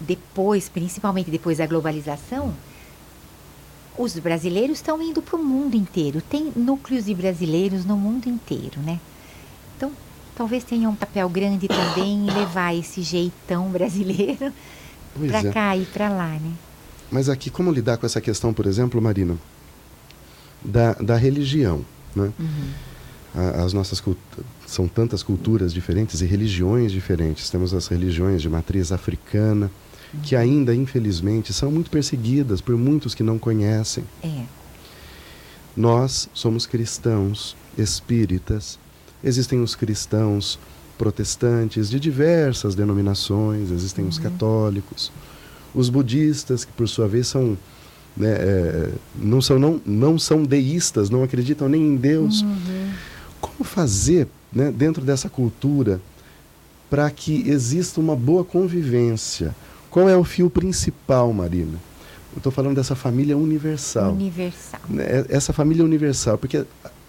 depois, principalmente depois da globalização, os brasileiros estão indo para o mundo inteiro. Tem núcleos de brasileiros no mundo inteiro, né? Então, talvez tenha um papel grande também em levar esse jeitão brasileiro para é. cá e para lá, né? mas aqui, como lidar com essa questão, por exemplo, Marina, da, da religião? Né? Uhum. A- As nossas são tantas culturas diferentes e religiões diferentes. Temos as religiões de matriz africana, que ainda, infelizmente, são muito perseguidas por muitos que não conhecem. É. Nós somos cristãos espíritas. Existem os cristãos protestantes de diversas denominações, existem os católicos, os budistas, que por sua vez são. né, é, não, são não, não são deístas, não acreditam nem em Deus. Como fazer né, dentro dessa cultura para que exista uma boa convivência? Qual é o fio principal, Marina? Eu estou falando dessa família universal Universal. né, essa família universal, porque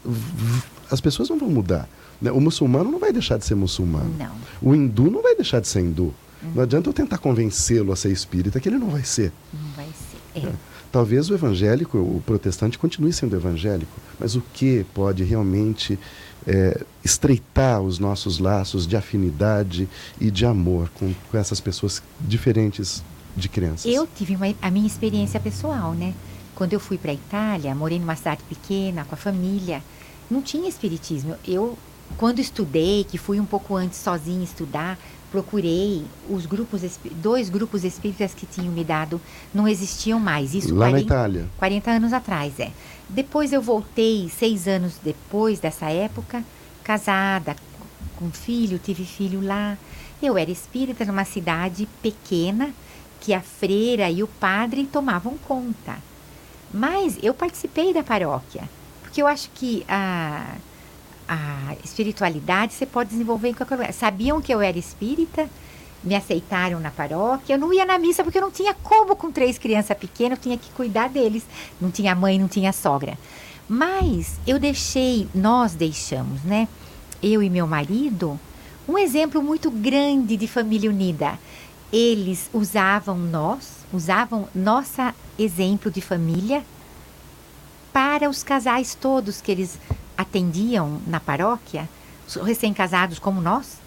v- as pessoas não vão mudar. né? O muçulmano não vai deixar de ser muçulmano. Não. O hindu não vai deixar de ser hindu. Não adianta eu tentar convencê-lo a ser espírita, que ele não vai ser. Não vai ser. É. Talvez o evangélico, o protestante, continue sendo evangélico, mas o que pode realmente é, estreitar os nossos laços de afinidade e de amor com, com essas pessoas diferentes de crenças? Eu tive uma- a minha experiência pessoal, né? Quando eu fui para a Itália, morei numa cidade pequena, com a família, não tinha espiritismo. Eu, quando estudei, que fui um pouco antes sozinha estudar, procurei os grupos, dois grupos espíritas que tinham me dado, não existiam mais. Isso Lá na 40 Itália. 40 anos atrás, é. Depois eu voltei, seis anos depois dessa época, casada, com filho, tive filho lá. Eu era espírita numa cidade pequena, que a freira e o padre tomavam conta. Mas eu participei da paróquia, porque eu acho que a, a espiritualidade você pode desenvolver em qualquer lugar. Sabiam que eu era espírita, me aceitaram na paróquia. Eu não ia na missa porque eu não tinha como com três crianças pequenas, eu tinha que cuidar deles. Não tinha mãe, não tinha sogra. Mas eu deixei, nós deixamos, né? Eu e meu marido, um exemplo muito grande de família unida. Eles usavam nós, usavam nossa exemplo de família para os casais todos que eles atendiam na paróquia, os recém-casados como nós,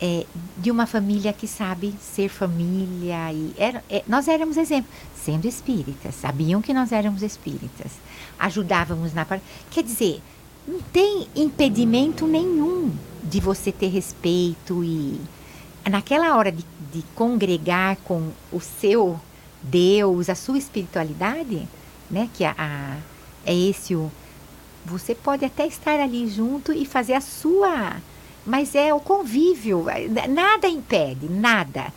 é, de uma família que sabe ser família. E era, é, nós éramos exemplo, sendo espíritas, sabiam que nós éramos espíritas, ajudávamos na paróquia. Quer dizer, não tem impedimento nenhum de você ter respeito e naquela hora de, de congregar com o seu Deus, a sua espiritualidade, né? Que a, a- é esse o. Você pode até estar ali junto e fazer a sua. Mas é o convívio. Nada impede, nada.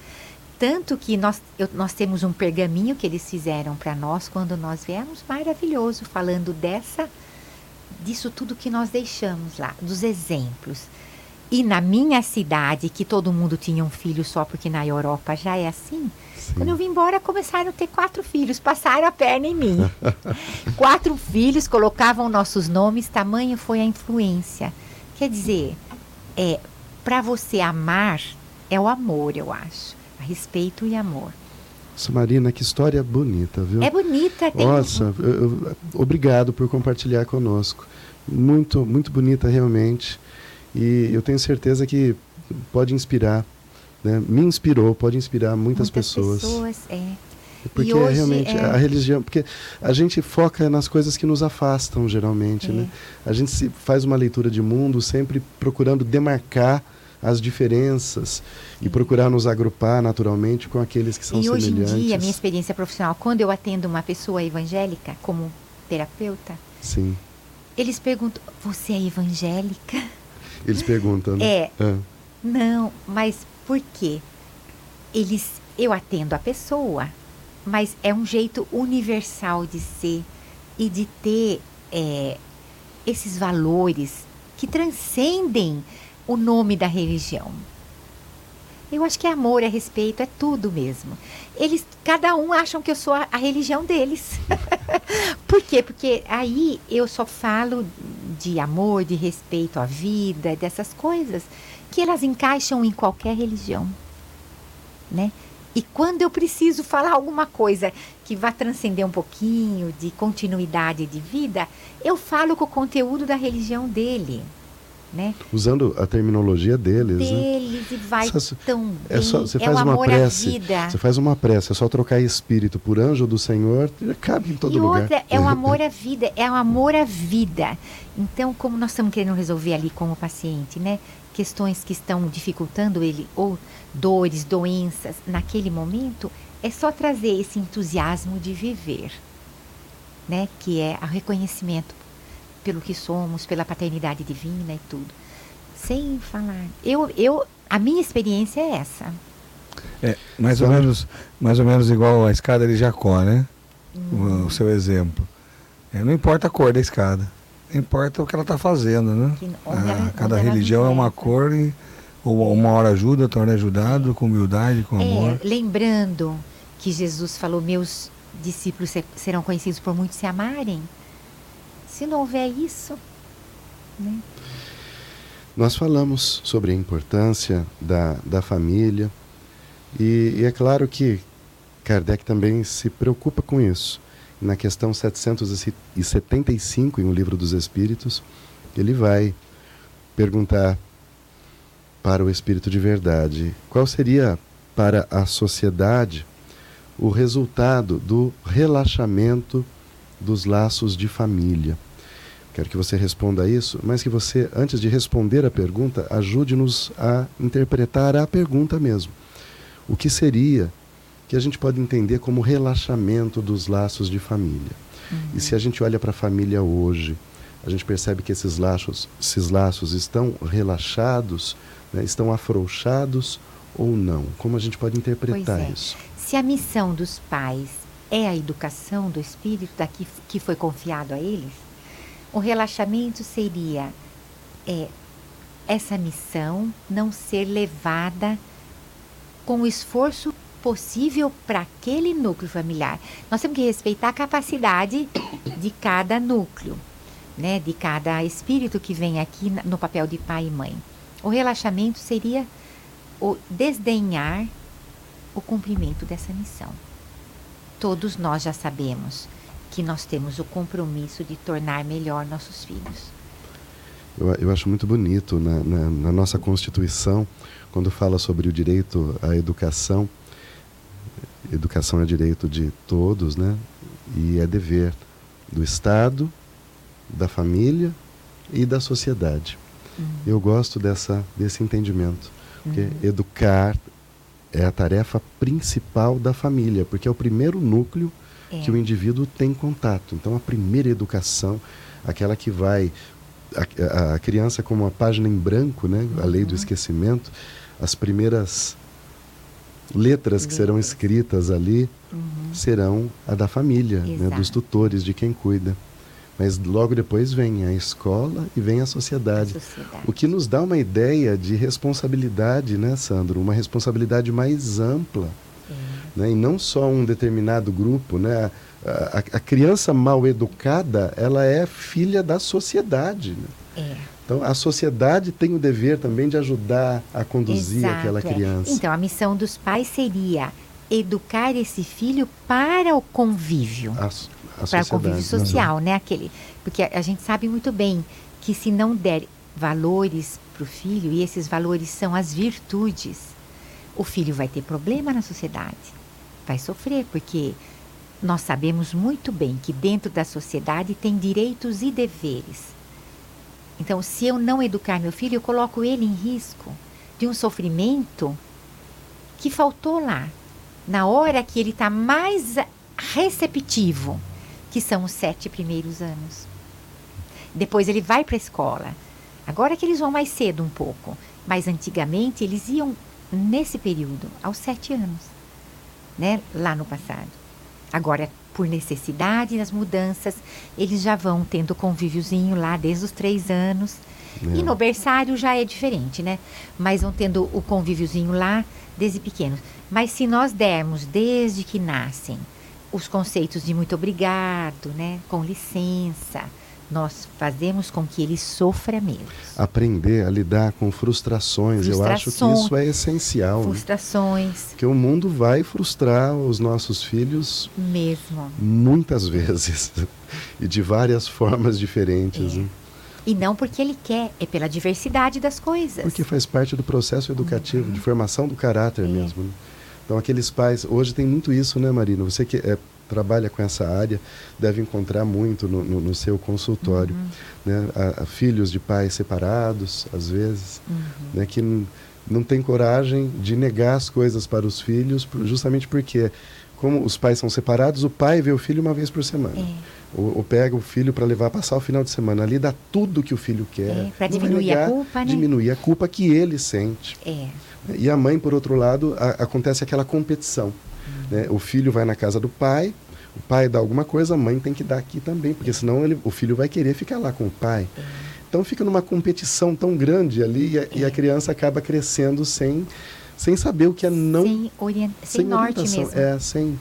Tanto que nós, eu- nós temos um pergaminho que eles fizeram para nós quando nós viemos, maravilhoso, falando dessa, disso tudo que nós deixamos lá, dos exemplos. E na minha cidade, que todo mundo tinha um filho só, porque na Europa já é assim, Sim. quando eu vim embora, começaram a ter quatro filhos, passaram a perna em mim. quatro filhos, colocavam nossos nomes, tamanho foi a influência. Quer dizer, é, para você amar, é o amor, eu acho. Respeito e amor. Nossa, Marina, que história bonita, viu? É bonita, tem Nossa, eu- eu- obrigado por compartilhar conosco. Muito, muito bonita realmente. E eu tenho certeza que pode inspirar, né? Me inspirou, pode inspirar muitas, pessoas. pessoas, é. Porque E hoje realmente é- a religião, porque a gente foca nas coisas que nos afastam geralmente, É. né? A gente se faz uma leitura de mundo sempre procurando demarcar as diferenças e procurar nos agrupar naturalmente com aqueles que são E hoje em semelhantes. dia, minha experiência profissional, quando eu atendo uma pessoa evangélica como terapeuta, Sim. eles perguntam: Você é evangélica? Eles perguntam, né? É. Ah, Não, mas por quê? Eles, eu atendo a pessoa, mas é um jeito universal de ser e de ter é, esses valores que transcendem o nome da religião. Eu acho que é amor, é respeito, é tudo mesmo. Eles, cada um acham que eu sou a, a religião deles. Por quê? Porque aí eu só falo de amor, de respeito à vida, dessas coisas que elas encaixam em qualquer religião, né? E quando eu preciso falar alguma coisa que vá transcender um pouquinho de continuidade de vida, eu falo com o conteúdo da religião dele. Né? Usando a terminologia deles, né? Deles e vai Só- tão bem. É só, você é faz uma prece. Você faz uma prece, é só trocar espírito por anjo do Senhor, cabe em todo e lugar. outra, é o amor à vida, é o amor à vida. Então, como nós estamos querendo resolver ali com o paciente, né? Questões que estão dificultando ele, ou dores, doenças, naquele momento, é só trazer esse entusiasmo de viver, né? Que é o reconhecimento pelo que somos, pela paternidade divina e tudo. Sem falar. Eu, eu, a minha experiência é essa. É, mais ou menos, mais ou menos igual a escada de Jacó, né? Hum. O, o seu exemplo. É, não importa a cor da escada, importa o que ela está fazendo, né? Que- onde Ah, ela- cada religião é uma cor e ou uma hora ajuda, outra hora é ajudado, com humildade, com amor. É, lembrando que Jesus falou: Meus discípulos se- serão conhecidos por muitos se amarem. Se não houver isso, né? Nós falamos sobre a importância da, da família e, e é claro que Kardec também se preocupa com isso. Na questão 775, em O Livro dos Espíritos, ele vai perguntar para o Espírito de Verdade qual seria para a sociedade o resultado do relaxamento dos laços de família. Quero que você responda a isso, mas que você, antes de responder a pergunta, ajude-nos a interpretar a pergunta mesmo. O que seria que a gente pode entender como relaxamento dos laços de família? E se a gente olha para a família hoje, a gente percebe que esses laços, esses laços estão relaxados, né, estão afrouxados ou não? Como a gente pode interpretar é. isso? Se a missão dos pais é a educação do espírito daqui que foi confiado a eles, o relaxamento seria é, essa missão não ser levada com o esforço possível para aquele núcleo familiar. Nós temos que respeitar a capacidade de cada núcleo, né, de cada espírito que vem aqui no papel de pai e mãe. O relaxamento seria o desdenhar o cumprimento dessa missão. Todos nós já sabemos que nós temos o compromisso de tornar melhor nossos filhos. Eu, eu acho muito bonito na, na, na nossa Constituição, quando fala sobre o direito à educação. Educação é direito de todos, né? E é dever do Estado, da família e da sociedade. Eu gosto dessa, desse entendimento. Porque educar é a tarefa principal da família, porque é o primeiro núcleo É. que o indivíduo tem contato. Então, a primeira educação, aquela que vai. A, a- criança, como uma página em branco, né? a lei do esquecimento, as primeiras letras que serão escritas ali serão a da família, né? Dos tutores, de quem cuida. Mas logo depois vem a escola e vem a sociedade. A sociedade. O que nos dá uma ideia de responsabilidade, né, Sandro? Uma responsabilidade mais ampla. Né? E não só um determinado grupo. Né? A, a- a criança mal educada, ela é filha da sociedade. Né? É. Então, a sociedade tem o dever também de ajudar a conduzir Exato, aquela é. criança. Então, a missão dos pais seria educar esse filho para o convívio. a, so- a para convívio social, né? Aquele, porque a, a gente sabe muito bem que se não der valores para o filho, e esses valores são as virtudes, o filho vai ter problema na sociedade, vai sofrer, porque nós sabemos muito bem que dentro da sociedade tem direitos e deveres. Então, se eu não educar meu filho, eu coloco ele em risco de um sofrimento que faltou lá, na hora que ele está mais receptivo, que são os sete primeiros anos. Depois ele vai para a escola. Agora que eles vão mais cedo um pouco, mas antigamente eles iam nesse período, aos sete anos, né? Lá no passado. Agora, por necessidade das mudanças, eles já vão tendo convíviozinho lá desde os três anos. É. E no berçário já é diferente, né? Mas vão tendo o convíviozinho lá desde pequenos. Mas se nós dermos desde que nascem os conceitos de muito obrigado, né? Com licença, nós fazemos com que ele sofra menos. Aprender a lidar com frustrações. Eu acho que Frustrações. isso é essencial. né? Frustrações Porque o mundo vai frustrar os nossos filhos mesmo. muitas vezes e de várias formas diferentes. É. né? E não porque ele quer, é pela diversidade das coisas. Porque faz parte do processo educativo, uhum. de formação do caráter é. mesmo. Né? Então, aqueles pais. Hoje tem muito isso, né, Marina? Você que é, trabalha com essa área deve encontrar muito no, no, no seu consultório. Uhum. Né? A, a filhos de pais separados, às vezes, uhum. né? que não tem coragem de negar as coisas para os filhos, justamente porque, como os pais são separados, o pai vê o filho uma vez por semana. É. Ou, ou, pega o filho para levar a passar o final de semana. Ali dá tudo que o filho quer. É, para diminuir negar, a culpa, né? Diminuir a culpa que ele sente. É. E a mãe, por outro lado, a, acontece aquela competição. Hum. Né? O filho vai na casa do pai, o pai dá alguma coisa, a mãe tem que dar aqui também, porque senão ele, o filho vai querer ficar lá com o pai. É. Então fica numa competição tão grande ali e a, e a, criança acaba crescendo sem, sem saber o que é não. Sem, orient... sem, sem norte orientação. mesmo. É, sem.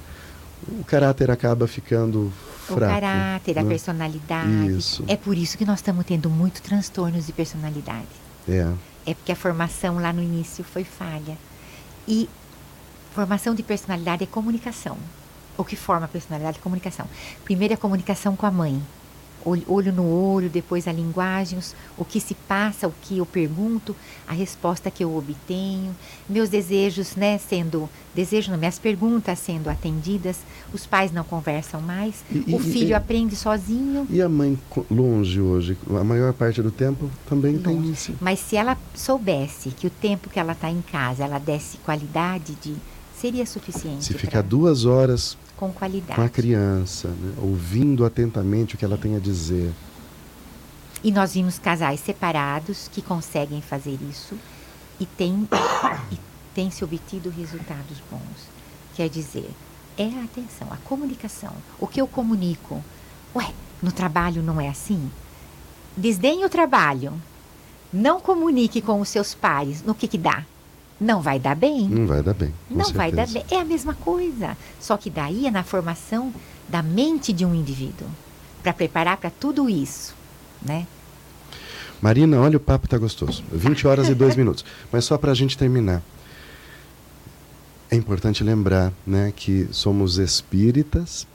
O caráter acaba ficando fraco. O caráter, né? a personalidade. Isso. É por isso que nós estamos tendo muito transtornos de personalidade. É. É porque a formação lá no início foi falha. E formação de personalidade é comunicação. O que forma a personalidade é comunicação. Primeiro é a comunicação com a mãe olho no olho, depois a linguagem, o que se passa, o que eu pergunto, a resposta que eu obtenho, meus desejos, né, sendo desejo, não, minhas perguntas sendo atendidas, os pais não conversam mais, e, o filho e, aprende sozinho. E a mãe longe hoje, a maior parte do tempo também longe. tem isso. Mas se ela soubesse que o tempo que ela está em casa, ela desse qualidade de seria suficiente. Se ficar duas horas com qualidade. Com a criança, né? ouvindo atentamente o que ela tem a dizer. E nós vimos casais separados que conseguem fazer isso e têm e tem se obtido resultados bons. Quer dizer, é a atenção, a comunicação. O que eu comunico? Ué, no trabalho não é assim? Desdenhe o trabalho. Não comunique com os seus pares. No que que dá? Não vai dar bem. Não vai dar bem. Não certeza. vai dar bem. É a mesma coisa. Só que daí é na formação da mente de um indivíduo para preparar para tudo isso, né? Marina, olha o papo tá gostoso. 20 horas e 2 minutos. Mas só para a gente terminar. É importante lembrar né, que somos espíritas,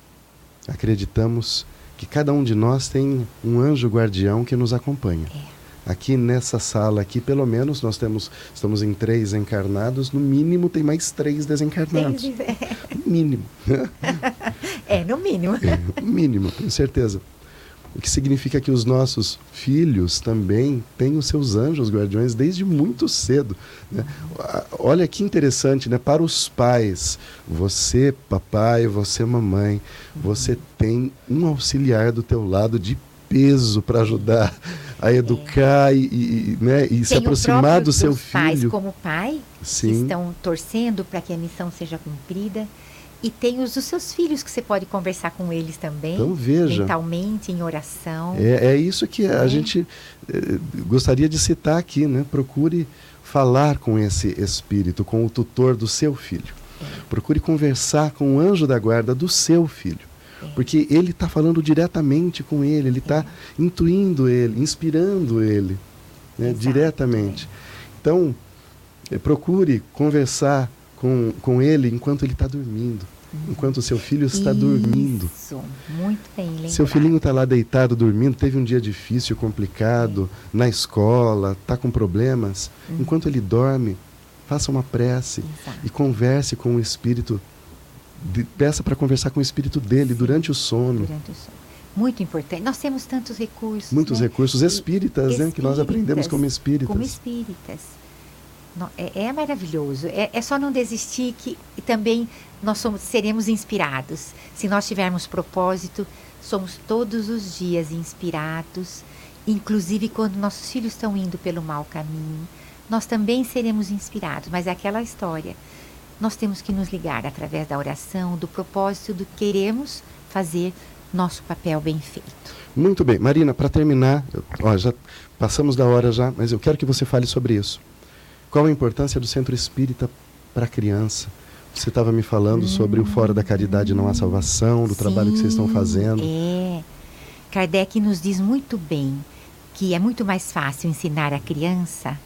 acreditamos que cada um de nós tem um anjo guardião que nos acompanha. É. Aqui nessa sala aqui, pelo menos, nós temos, estamos em três encarnados, no mínimo tem mais três desencarnados. No mínimo. é, no mínimo. É, no mínimo, tenho certeza. O que significa que os nossos filhos também têm os seus anjos guardiões desde muito cedo. Né? Olha que interessante, né? Para os pais, você, papai, você, mamãe, você tem um auxiliar do teu lado de peso para ajudar a educar é. e, e, né, e se aproximar do seu filho. pais como pai, Sim. que estão torcendo para que a missão seja cumprida. E tem os, seus filhos que você pode conversar com eles também. Então veja. Mentalmente, em oração. É, é isso que a é. gente eh, gostaria de citar aqui, né? Procure falar com esse espírito, com o tutor do seu filho. É. Procure conversar com o anjo da guarda do seu filho. Porque ele está falando diretamente com ele, ele está intuindo ele, inspirando ele né, diretamente. Então, eh, procure conversar com, com ele enquanto ele está dormindo. Uhum. Enquanto o seu filho está Isso, dormindo. muito bem lembrado. Seu filhinho está lá deitado, dormindo, teve um dia difícil, complicado, é. na escola, está com problemas. Uhum. Enquanto ele dorme, faça uma prece Exato. e converse com o Espírito de, peça para conversar com o espírito dele durante o sono. Durante o sono. Muito importante. Nós temos tantos recursos. Muitos né? recursos espíritas, espíritas, né? Que nós aprendemos como espíritas. Como espíritas. É, é maravilhoso. É, é, só não desistir que também nós somos, seremos inspirados. Se nós tivermos propósito, somos todos os dias inspirados. Inclusive quando nossos filhos estão indo pelo mau caminho, nós também seremos inspirados. Mas é aquela história nós temos que nos ligar através da oração, do propósito do que queremos fazer nosso papel bem feito. Muito bem. Marina, para terminar, ó, já passamos da hora já, mas eu quero que você fale sobre isso. Qual a importância do centro espírita para a criança? Você estava me falando hum, sobre o Fora da Caridade Não Há Salvação, do sim, trabalho que vocês estão fazendo. É. Kardec nos diz muito bem que é muito mais fácil ensinar a criança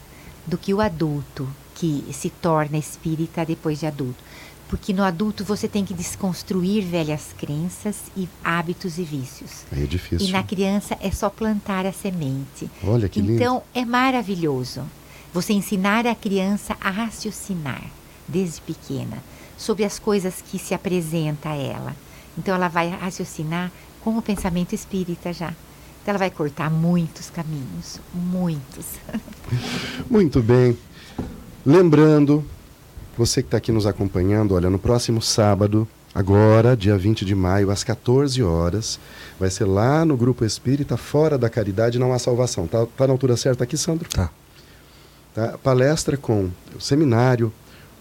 do que o adulto que se torna espírita depois de adulto. Porque no adulto você tem que desconstruir velhas crenças e hábitos e vícios. É difícil. E na criança é só plantar a semente. Olha que lindo. Então é maravilhoso você ensinar a criança a raciocinar desde pequena sobre as coisas que se apresenta a ela. Então ela vai raciocinar com o pensamento espírita já. Então ela vai cortar muitos caminhos, muitos. Muito bem. Lembrando, você que está aqui nos acompanhando, olha, no próximo sábado, agora, dia 20 de maio, às 14 horas, vai ser lá no Grupo Espírita, fora da caridade, não há salvação. Tá, tá na altura certa aqui, Sandro? Tá. tá. Palestra com o seminário,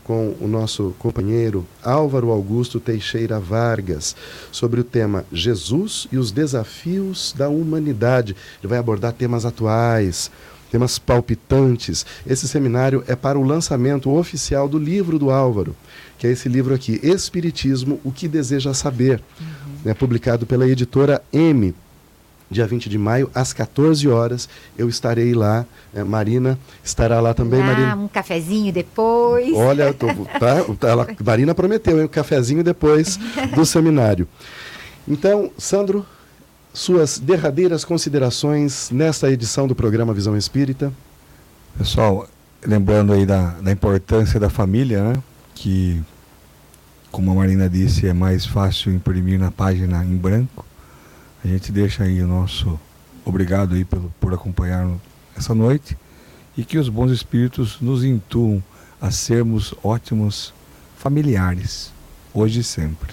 com o nosso companheiro Álvaro Augusto Teixeira Vargas sobre o tema Jesus e os desafios da humanidade. Ele vai abordar temas atuais, temas palpitantes. Esse seminário é para o lançamento oficial do livro do Álvaro, que é esse livro aqui, Espiritismo, o que deseja saber, uhum. é publicado pela editora M dia 20 de maio, às 14 horas. Eu estarei lá. É, Marina estará lá também. Ah, Marina. um cafezinho depois. Olha, tô, tá, tá, ela, Marina prometeu hein, um cafezinho depois do seminário. Então, Sandro, suas derradeiras considerações nesta edição do programa Visão Espírita. Pessoal, lembrando aí da, da importância da família, né? Que, como a Marina disse, é mais fácil imprimir na página em branco a gente deixa aí o nosso obrigado aí pelo, por acompanhar essa noite e que os bons espíritos nos intuam a sermos ótimos familiares, hoje e sempre.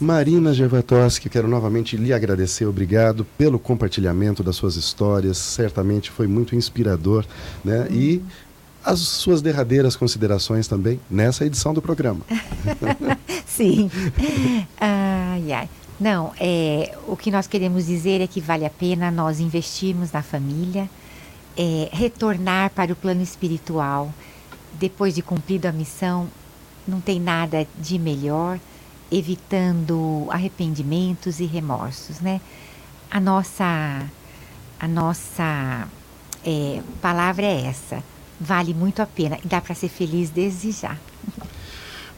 Marina Gervatoski, quero novamente lhe agradecer, obrigado pelo compartilhamento das suas histórias, certamente foi muito inspirador, né? Uhum. E as suas derradeiras considerações também nessa edição do programa. Sim. Ai, ai. Não, é, o que nós queremos dizer é que vale a pena nós investirmos na família, é, retornar para o plano espiritual depois de cumprida a missão, não tem nada de melhor, evitando arrependimentos e remorsos, né? A nossa, a nossa é, palavra é essa, vale muito a pena e dá para ser feliz desde já.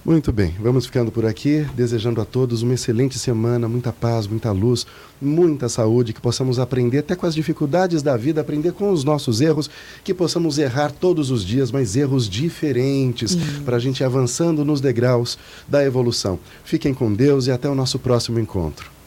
Muito bem, vamos ficando por aqui, desejando a todos uma excelente semana, muita paz, muita luz, muita saúde, que possamos aprender até com as dificuldades da vida, aprender com os nossos erros, que possamos errar todos os dias, mas erros diferentes, para a gente ir avançando nos degraus da evolução. Fiquem com Deus e até o nosso próximo encontro.